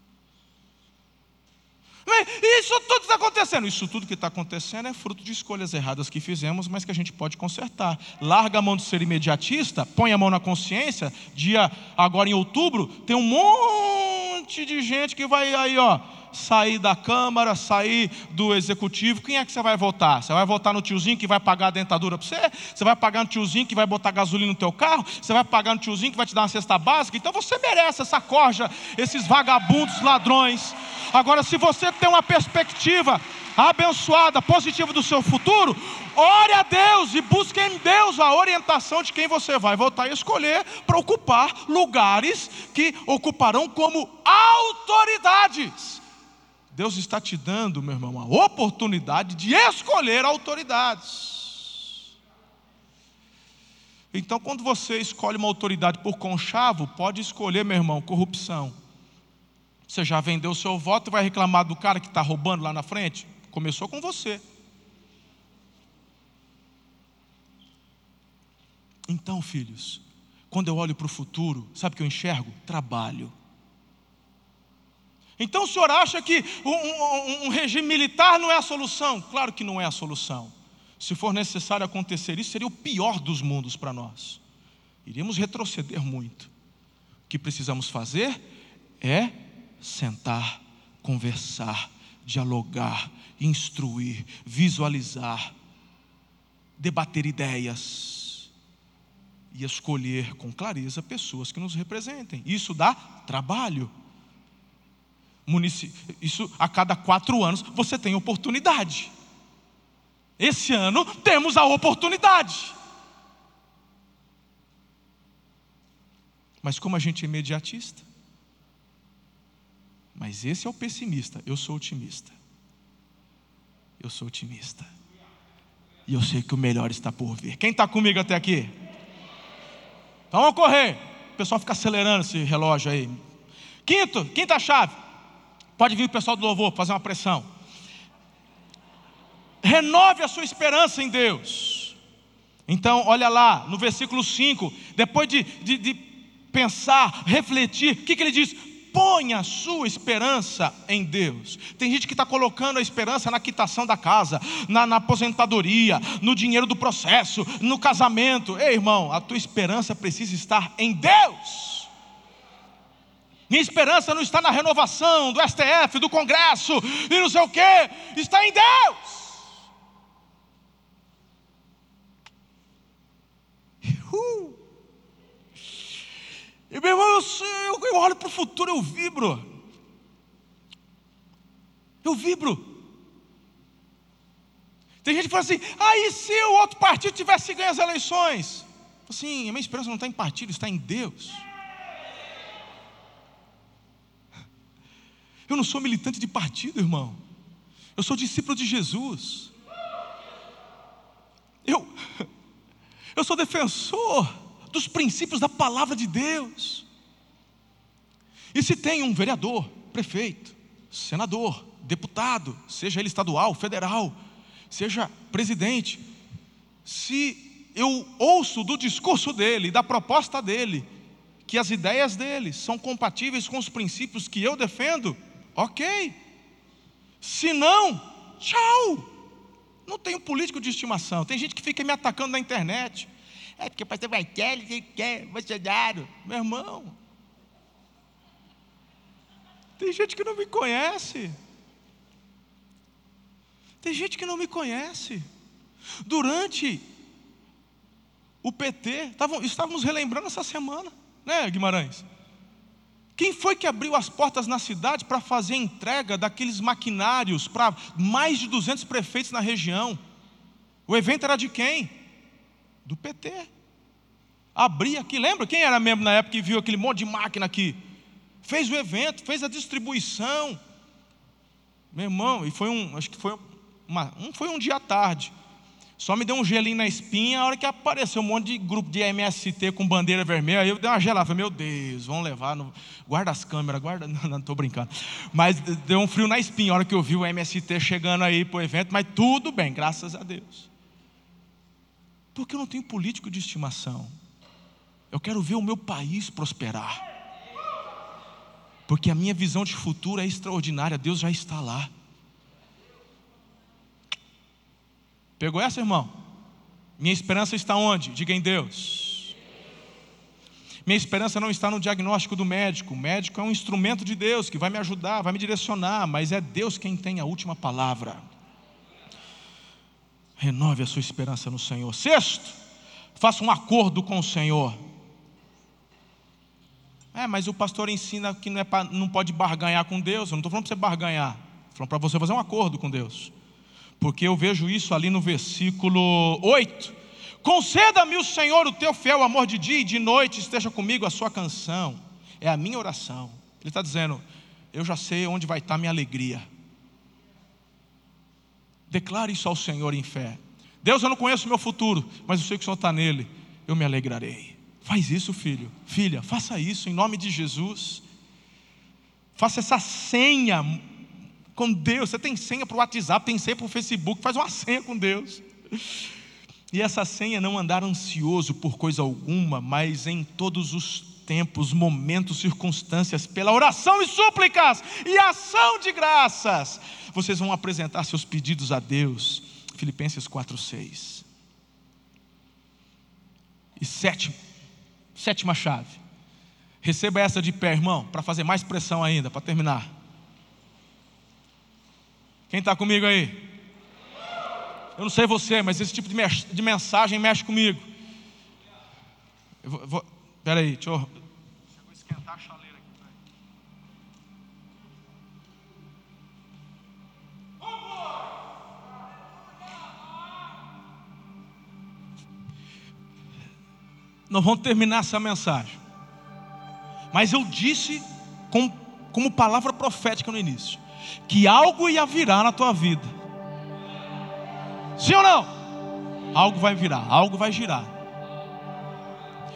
Isso tudo está acontecendo. Isso tudo que está acontecendo é fruto de escolhas erradas que fizemos, mas que a gente pode consertar. Larga a mão de ser imediatista, põe a mão na consciência. Dia agora em outubro, tem um monte de gente que vai aí, ó sair da Câmara, sair do Executivo, quem é que você vai votar? Você vai votar no tiozinho que vai pagar a dentadura para você? Você vai pagar no tiozinho que vai botar gasolina no teu carro? Você vai pagar no tiozinho que vai te dar uma cesta básica? Então você merece essa corja, esses vagabundos, ladrões. Agora, se você tem uma perspectiva abençoada, positiva do seu futuro, ore a Deus e busque em Deus a orientação de quem você vai votar e escolher para ocupar lugares que ocuparão como autoridades. Deus está te dando, meu irmão, a oportunidade de escolher autoridades. Então, quando você escolhe uma autoridade por conchavo, pode escolher, meu irmão, corrupção. Você já vendeu o seu voto e vai reclamar do cara que está roubando lá na frente? Começou com você. Então, filhos, quando eu olho para o futuro, sabe o que eu enxergo? Trabalho. Então o senhor acha que um, um, um, regime militar não é a solução? Claro que não é a solução. Se for necessário acontecer isso, seria o pior dos mundos para nós. Iríamos retroceder muito. O que precisamos fazer é sentar, conversar, dialogar, instruir, visualizar, debater ideias e escolher com clareza pessoas que nos representem. Isso dá trabalho isso a cada quatro anos você tem oportunidade. Esse ano temos a oportunidade. Mas como a gente é imediatista? Mas esse é o pessimista, eu sou otimista. Eu sou otimista. E eu sei que o melhor está por vir. Quem está comigo até aqui? Então vamos correr. O pessoal fica acelerando esse relógio aí. Quinto, quinta chave. Pode vir o pessoal do louvor fazer uma pressão. Renove a sua esperança em Deus. Então, olha lá, no versículo 5, depois de, de, de pensar, refletir, o que, que ele diz? Ponha a sua esperança em Deus. Tem gente que está colocando a esperança na quitação da casa, na, na, aposentadoria, no dinheiro do processo, no casamento. Ei, irmão, a tua esperança precisa estar em Deus. Minha esperança não está na renovação do STF, do Congresso e não sei o que, está em Deus. Uh. E meu irmão, eu, eu olho para o futuro, eu vibro. Eu vibro. Tem gente que fala assim: aí ah, se o outro partido tivesse ganho as eleições? Assim, a minha esperança não está em partido, está em Deus. Eu não sou militante de partido, irmão. Eu sou discípulo de Jesus. Eu, eu sou defensor dos princípios da palavra de Deus. E se tem um vereador, prefeito, senador, deputado, seja ele estadual, federal, seja presidente, se eu ouço do discurso dele, da proposta dele, que as ideias dele são compatíveis com os princípios que eu defendo, ok. Se não, tchau. Não tenho político de estimação. Tem gente que fica me atacando na internet. É porque o pastor vai quer, ele quer, Bolsonaro. Meu irmão. Tem gente que não me conhece. Tem gente que não me conhece. Durante o PT, estávamos relembrando essa semana, né, Guimarães? Quem foi que abriu as portas na cidade para fazer entrega daqueles maquinários para mais de 200 prefeitos na região? O evento era de quem? Do PT. Abri aqui, lembra quem era membro na época que viu aquele monte de máquina aqui? Fez o evento, fez a distribuição. Meu irmão, e foi um, acho que foi uma, um, foi um dia à tarde. Só me deu um gelinho na espinha a hora que apareceu um monte de grupo de MST com bandeira vermelha. Aí eu dei uma gelada. Falei, meu Deus, vão levar. No... Guarda as câmeras, guarda. Não, estou brincando. Mas deu um frio na espinha a hora que eu vi o MST chegando aí para o evento. Mas tudo bem, graças a Deus. Porque eu não tenho político de estimação. Eu quero ver o meu país prosperar. Porque a minha visão de futuro é extraordinária. Deus já está lá. Pegou essa, irmão? Minha esperança está onde? Diga em Deus. Minha esperança não está no diagnóstico do médico. O médico é um instrumento de Deus que vai me ajudar, vai me direcionar, mas é Deus quem tem a última palavra. Renove a sua esperança no Senhor. Sexto, faça um acordo com o Senhor. É, mas o pastor ensina que não, é pra, não pode barganhar com Deus. Eu não estou falando para você barganhar, estou falando para você fazer um acordo com Deus porque eu vejo isso ali no versículo 8. Conceda-me o Senhor o teu fiel amor de dia e de noite, esteja comigo a sua canção. É a minha oração. Ele está dizendo: Eu já sei onde vai estar minha alegria. Declare isso ao Senhor em fé. Deus, eu não conheço o meu futuro, mas eu sei que o Senhor está nele. Eu me alegrarei. Faz isso, filho. Filha, faça isso em nome de Jesus. Faça essa senha com Deus. Você tem senha para o WhatsApp, tem senha para o Facebook, faz uma senha com Deus. E essa senha não andar ansioso por coisa alguma, mas em todos os tempos, momentos, circunstâncias, pela oração e súplicas e ação de graças, vocês vão apresentar seus pedidos a Deus. Filipenses 4:6. E sétimo, sétima chave. Receba essa de pé, irmão, para fazer mais pressão ainda, para terminar. Quem está comigo aí? Eu não sei você, mas esse tipo de mensagem mexe comigo. Eu vou, vou, pera aí, deixa eu. Nós vamos terminar essa mensagem. Mas eu disse com, como palavra profética no início que algo ia virar na tua vida. Sim ou não? Algo vai virar, algo vai girar.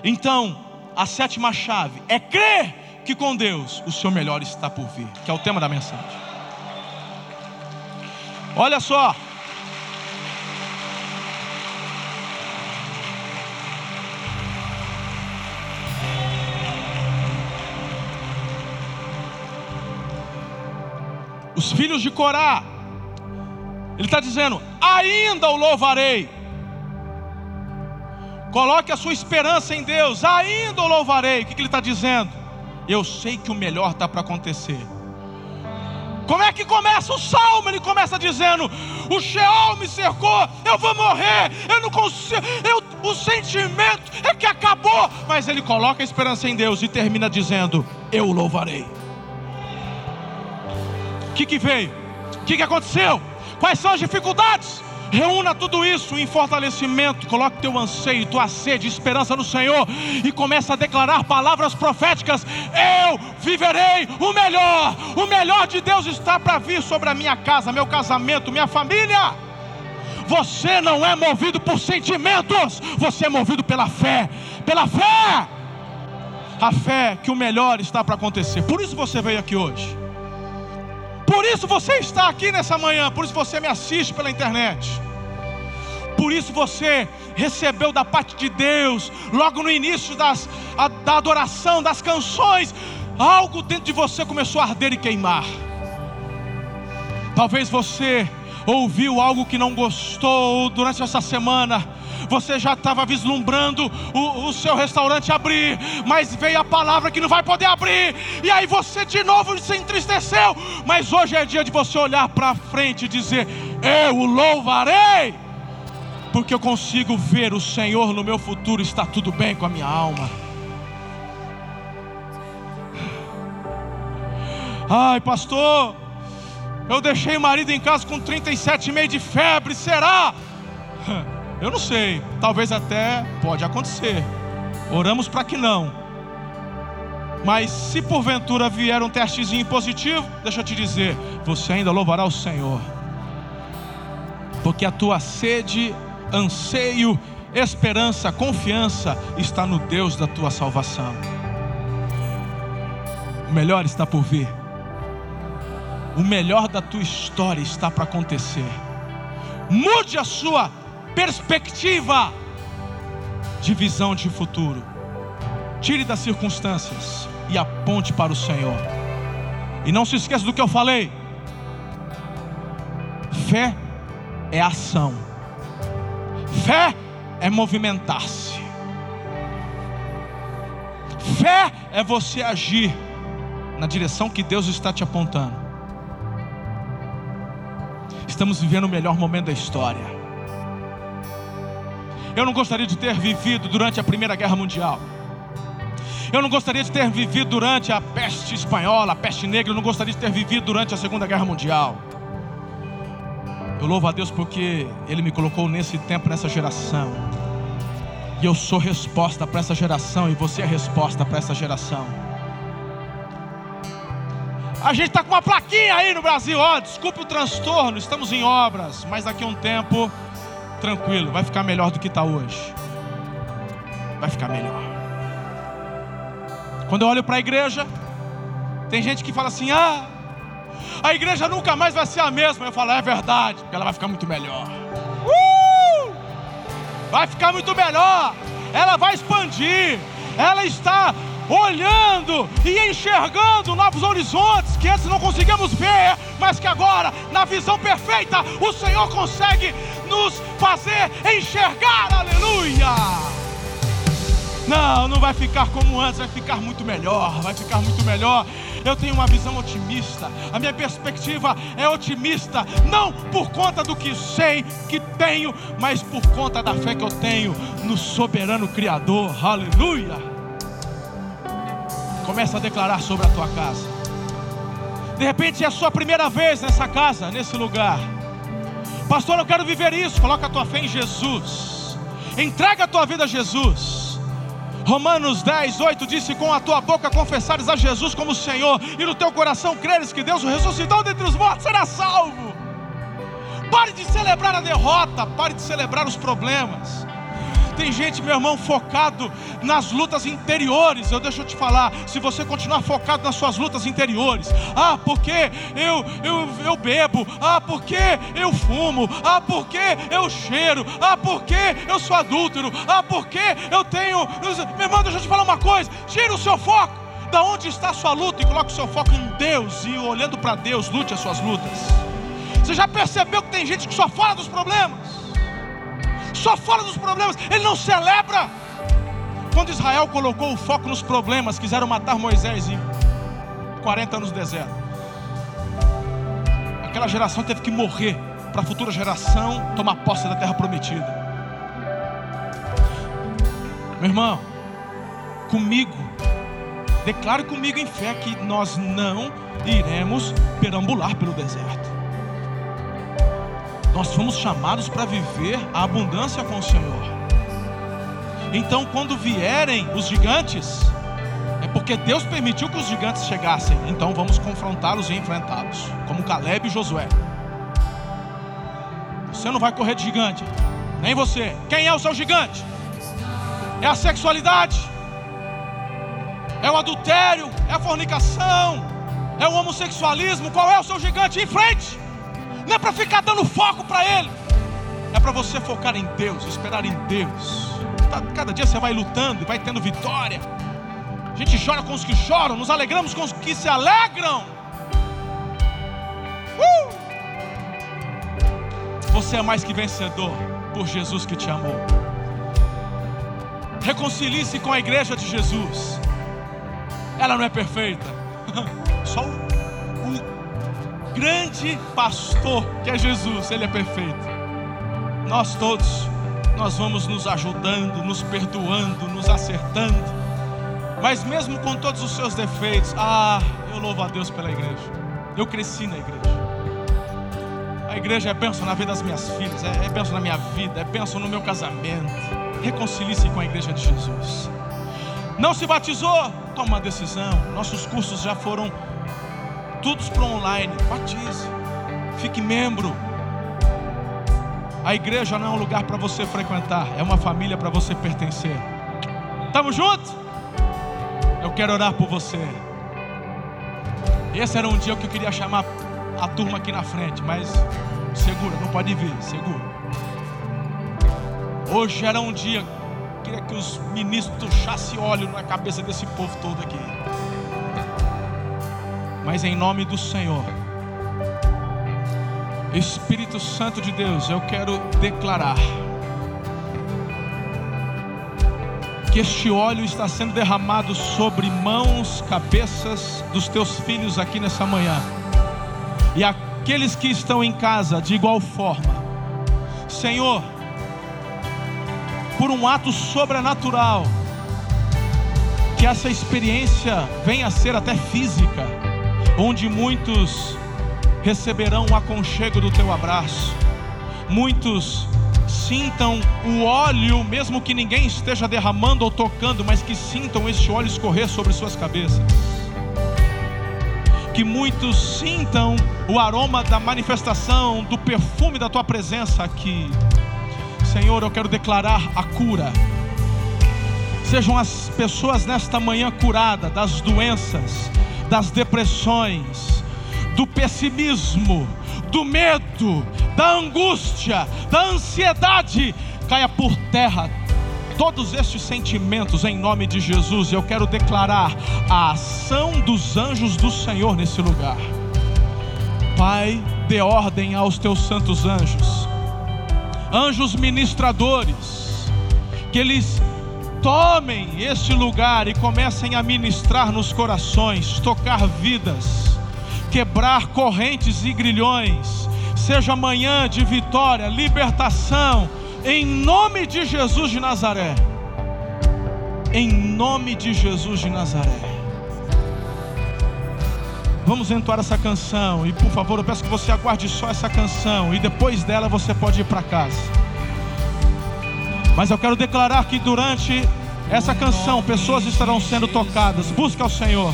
Então, a sétima chave é crer que com Deus o seu melhor está por vir, que é o tema da mensagem. Olha só. Os filhos de Corá, ele está dizendo: ainda o louvarei. Coloque a sua esperança em Deus, ainda o louvarei. O que, que ele está dizendo? Eu sei que o melhor está para acontecer. Como é que começa o salmo? Ele começa dizendo: O Sheol me cercou, eu vou morrer, eu não consigo, eu, o sentimento é que acabou. Mas ele coloca a esperança em Deus e termina dizendo: Eu louvarei. Que, que veio? O que, que aconteceu? Quais são as dificuldades? Reúna tudo isso em fortalecimento, coloque teu anseio, tua sede, esperança no Senhor e começa a declarar palavras proféticas. Eu viverei o melhor. O melhor de Deus está para vir sobre a minha casa, meu casamento, minha família. Você não é movido por sentimentos, você é movido pela fé. Pela fé. A fé que o melhor está para acontecer. Por isso você veio aqui hoje. Por isso você está aqui nessa manhã, por isso você me assiste pela internet. Por isso você recebeu da parte de Deus, logo no início das, a, da adoração, das canções, algo dentro de você começou a arder e queimar. Talvez você ouviu algo que não gostou durante essa semana, você já estava vislumbrando o, o, seu restaurante abrir, mas veio a palavra que não vai poder abrir, e aí você de novo se entristeceu. Mas hoje é dia de você olhar para frente e dizer: Eu o louvarei, porque eu consigo ver o Senhor no meu futuro, está tudo bem com a minha alma. Ai, pastor, eu deixei o marido em casa com 37,5 de febre, será? Eu não sei, talvez até pode acontecer. Oramos para que não. Mas se porventura vier um testezinho positivo, deixa eu te dizer, você ainda louvará o Senhor. Porque a tua sede, anseio, esperança, confiança está no Deus da tua salvação. O melhor está por vir. O melhor da tua história está para acontecer. Mude a sua perspectiva de visão de futuro. Tire das circunstâncias e aponte para o Senhor. E não se esqueça do que eu falei. Fé é ação. Fé é movimentar-se. Fé é você agir na direção que Deus está te apontando. Estamos vivendo o melhor momento da história. Eu não gostaria de ter vivido durante a Primeira Guerra Mundial. Eu não gostaria de ter vivido durante a peste espanhola, a peste negra. Eu não gostaria de ter vivido durante a Segunda Guerra Mundial. Eu louvo a Deus porque Ele me colocou nesse tempo, nessa geração. E eu sou resposta para essa geração. E você é resposta para essa geração. A gente está com uma plaquinha aí no Brasil, ó, desculpe o transtorno, estamos em obras, mas daqui a um tempo tranquilo, vai ficar melhor do que está hoje. Vai ficar melhor. Quando eu olho para a igreja, tem gente que fala assim: ah, a igreja nunca mais vai ser a mesma. Eu falo: é verdade, porque ela vai ficar muito melhor. Uh! Vai ficar muito melhor. Ela vai expandir. Ela está olhando e enxergando novos horizontes que antes não conseguimos ver, mas que agora, na visão perfeita, o Senhor consegue nos fazer enxergar, aleluia. Não, não vai ficar como antes, vai ficar muito melhor, vai ficar muito melhor. Eu tenho uma visão otimista, a minha perspectiva é otimista, não por conta do que sei que tenho, mas por conta da fé que eu tenho no soberano Criador, aleluia. Começa a declarar sobre a tua casa. De repente é a sua primeira vez nessa casa, nesse lugar. Pastor, eu quero viver isso. Coloca a tua fé em Jesus. Entrega a tua vida a Jesus. Romanos 10, 8 disse: Com a tua boca confessares a Jesus como Senhor, e no teu coração creres que Deus o ressuscitou dentre os mortos, será salvo. Pare de celebrar a derrota, pare de celebrar os problemas. Tem gente, meu irmão, focado nas lutas interiores. Eu deixo eu te falar, se você continuar focado nas suas lutas interiores, ah, porque eu eu, eu bebo, ah, porque eu fumo, ah, porque eu cheiro, ah, porque eu sou adúltero, ah, porque eu tenho. Meu irmão, deixa eu te falar uma coisa: tira o seu foco. Da onde está a sua luta e coloque o seu foco em Deus e olhando para Deus, lute as suas lutas. Você já percebeu que tem gente que só fala dos problemas? Só fala dos problemas, ele não celebra. Quando Israel colocou o foco nos problemas, quiseram matar Moisés em 40 anos no deserto. Aquela geração teve que morrer para a futura geração tomar posse da terra prometida. Meu irmão, comigo Declare comigo em fé que nós não iremos perambular pelo deserto. Nós fomos chamados para viver a abundância com o Senhor. Então, quando vierem os gigantes, é porque Deus permitiu que os gigantes chegassem. Então, vamos confrontá-los e enfrentá-los, como Caleb e Josué. Você não vai correr de gigante, nem você. Quem é o seu gigante? É a sexualidade é o adultério, é a fornicação, é o homossexualismo. Qual é o seu gigante? Em frente. Não é para ficar dando foco para ele, é para você focar em Deus, esperar em Deus. Tá, cada dia você vai lutando e vai tendo vitória. A gente chora com os que choram, nos alegramos com os que se alegram. Uh! Você é mais que vencedor por Jesus que te amou. Reconcilie-se com a igreja de Jesus. Ela não é perfeita. Só o grande pastor que é Jesus, ele é perfeito. Nós todos, nós vamos nos ajudando, nos perdoando, nos acertando. Mas mesmo com todos os seus defeitos, ah, eu louvo a Deus pela igreja. Eu cresci na igreja. A igreja é bênção na vida das minhas filhas, é, é bênção na minha vida, é bênção no meu casamento. Reconcilie-se com a igreja de Jesus. Não se batizou? Toma uma decisão. Nossos cursos já foram todos para online. Batize. Fique membro. A igreja não é um lugar para você frequentar, é uma família para você pertencer. Estamos juntos? Eu quero orar por você. Esse era um dia que eu queria chamar a turma aqui na frente, mas segura, não pode vir, segura. Hoje era um dia queria que os ministros tuchassem óleo na cabeça desse povo todo aqui. Mas em nome do Senhor, Espírito Santo de Deus, eu quero declarar que este óleo está sendo derramado sobre mãos, cabeças dos teus filhos aqui nessa manhã. E aqueles que estão em casa, de igual forma. Senhor, por um ato sobrenatural, que essa experiência venha a ser até física, onde muitos receberão o aconchego do teu abraço, muitos sintam o óleo, mesmo que ninguém esteja derramando ou tocando, mas que sintam este óleo escorrer sobre suas cabeças. Que muitos sintam o aroma da manifestação, do perfume da tua presença aqui. Senhor, eu quero declarar a cura. Sejam as pessoas nesta manhã curadas das doenças, das depressões, do pessimismo, do medo, da angústia, da ansiedade. Caia por terra todos estes sentimentos em nome de Jesus. Eu quero declarar a ação dos anjos do Senhor nesse lugar. Pai, dê ordem aos teus santos anjos anjos ministradores, que eles tomem este lugar e comecem a ministrar nos corações, tocar vidas, quebrar correntes e grilhões. Seja manhã de vitória, libertação, em nome de Jesus de Nazaré. Em nome de Jesus de Nazaré. Vamos entoar essa canção e por favor eu peço que você aguarde só essa canção e depois dela você pode ir para casa. Mas eu quero declarar que durante essa canção pessoas estarão sendo tocadas. Busca o Senhor.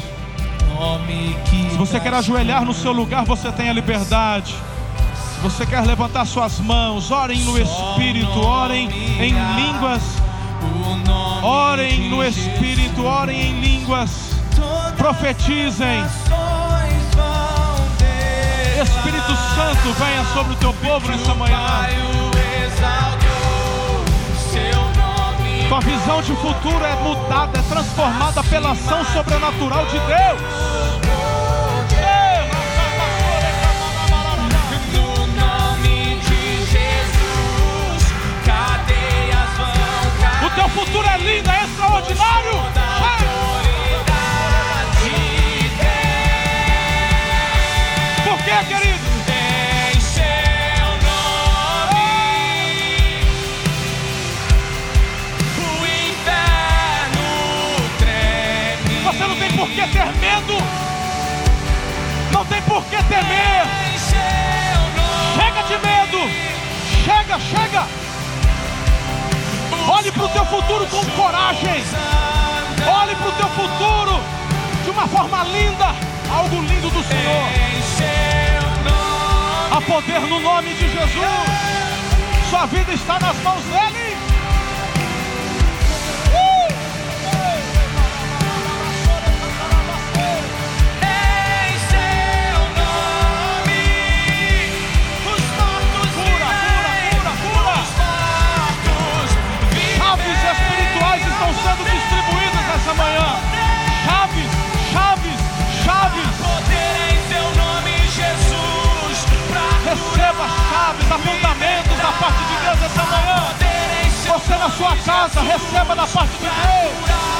Se você quer ajoelhar no seu lugar, você tem a liberdade. Se você quer levantar suas mãos, orem no Espírito, orem em línguas Orem no Espírito, orem em línguas, profetizem. Espírito Santo, venha sobre o teu povo nessa manhã. Tua visão de futuro é mudada, é transformada pela ação sobrenatural de Deus. teu futuro é lindo, é extraordinário. Por que, querido? Que ter medo. Não tem por que temer. Chega de medo. Chega, chega. Olhe para o teu futuro com coragem. Olhe para o teu futuro de uma forma linda. Algo lindo do Senhor. Há poder no nome de Jesus. Sua vida está nas mãos dele. Sua casa, receba da parte de Deus.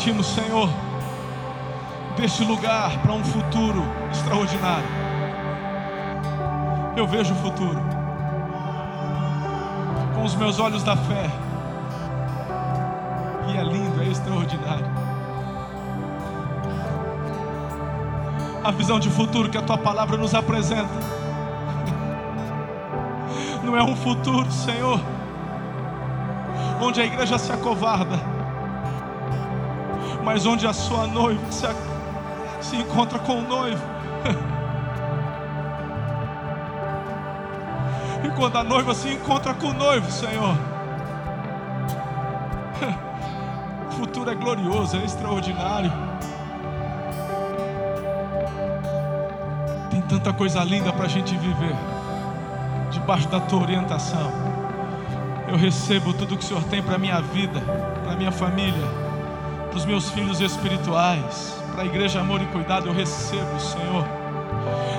Partimos, Senhor, deste lugar para um futuro extraordinário. Eu vejo o futuro com os meus olhos da fé, e é lindo, é extraordinário. A visão de futuro que a tua palavra nos apresenta não é um futuro, Senhor, onde a igreja se acovarda mas onde a sua noiva se, se encontra com o noivo. E quando a noiva se encontra com o noivo, Senhor, o futuro é glorioso, é extraordinário. Tem tanta coisa linda para a gente viver, debaixo da tua orientação. Eu recebo tudo que o Senhor tem para minha vida, para minha família, para os meus filhos espirituais, para a igreja Amor e Cuidado. Eu recebo, Senhor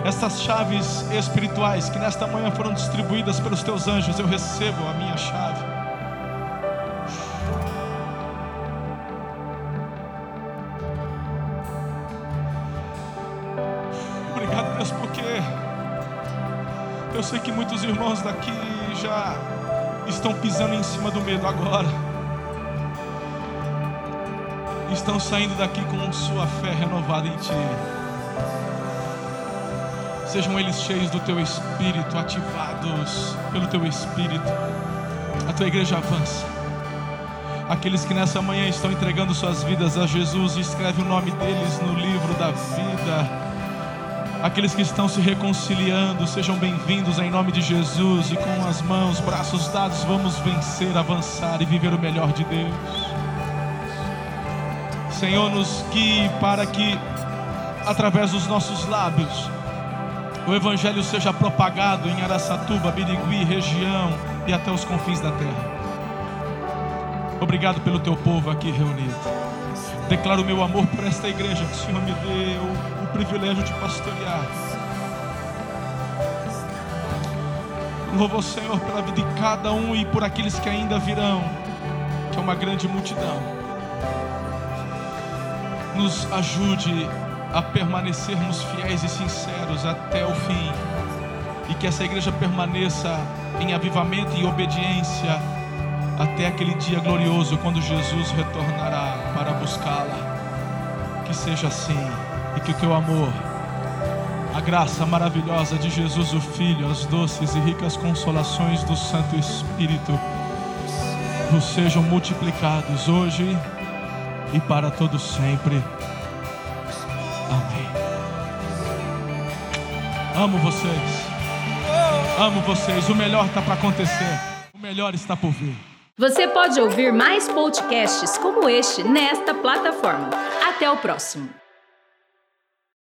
essas chaves espirituais que nesta manhã foram distribuídas pelos teus anjos, eu recebo a minha chave. Obrigado, Deus, porque eu sei que muitos irmãos daqui já estão pisando em cima do medo agora. Estão saindo daqui com sua fé renovada em Ti. Sejam eles cheios do teu espírito, ativados pelo teu espírito. A tua igreja avança. Aqueles que nessa manhã estão entregando suas vidas a Jesus, escreve o nome deles no livro da vida. Aqueles que estão se reconciliando, sejam bem-vindos em nome de Jesus e com as mãos, braços dados, vamos vencer, avançar e viver o melhor de Deus. Senhor, nos guie para que, através dos nossos lábios, o Evangelho seja propagado em Araçatuba, Birigui, região e até os confins da terra. Obrigado pelo teu povo aqui reunido. Declaro meu amor por esta igreja que o Senhor me deu o privilégio de pastorear. Louvo o Senhor pela vida de cada um e por aqueles que ainda virão, que é uma grande multidão. Nos ajude a permanecermos fiéis e sinceros até o fim, e que essa igreja permaneça em avivamento e obediência até aquele dia glorioso quando Jesus retornará para buscá-la. Que seja assim e que o teu amor, a graça maravilhosa de Jesus o Filho, as doces e ricas consolações do Santo Espírito vos sejam multiplicados hoje e para todos sempre. Amo vocês. Amo vocês. O melhor está para acontecer. O melhor está por vir. Você pode ouvir mais podcasts como este nesta plataforma. Até o próximo.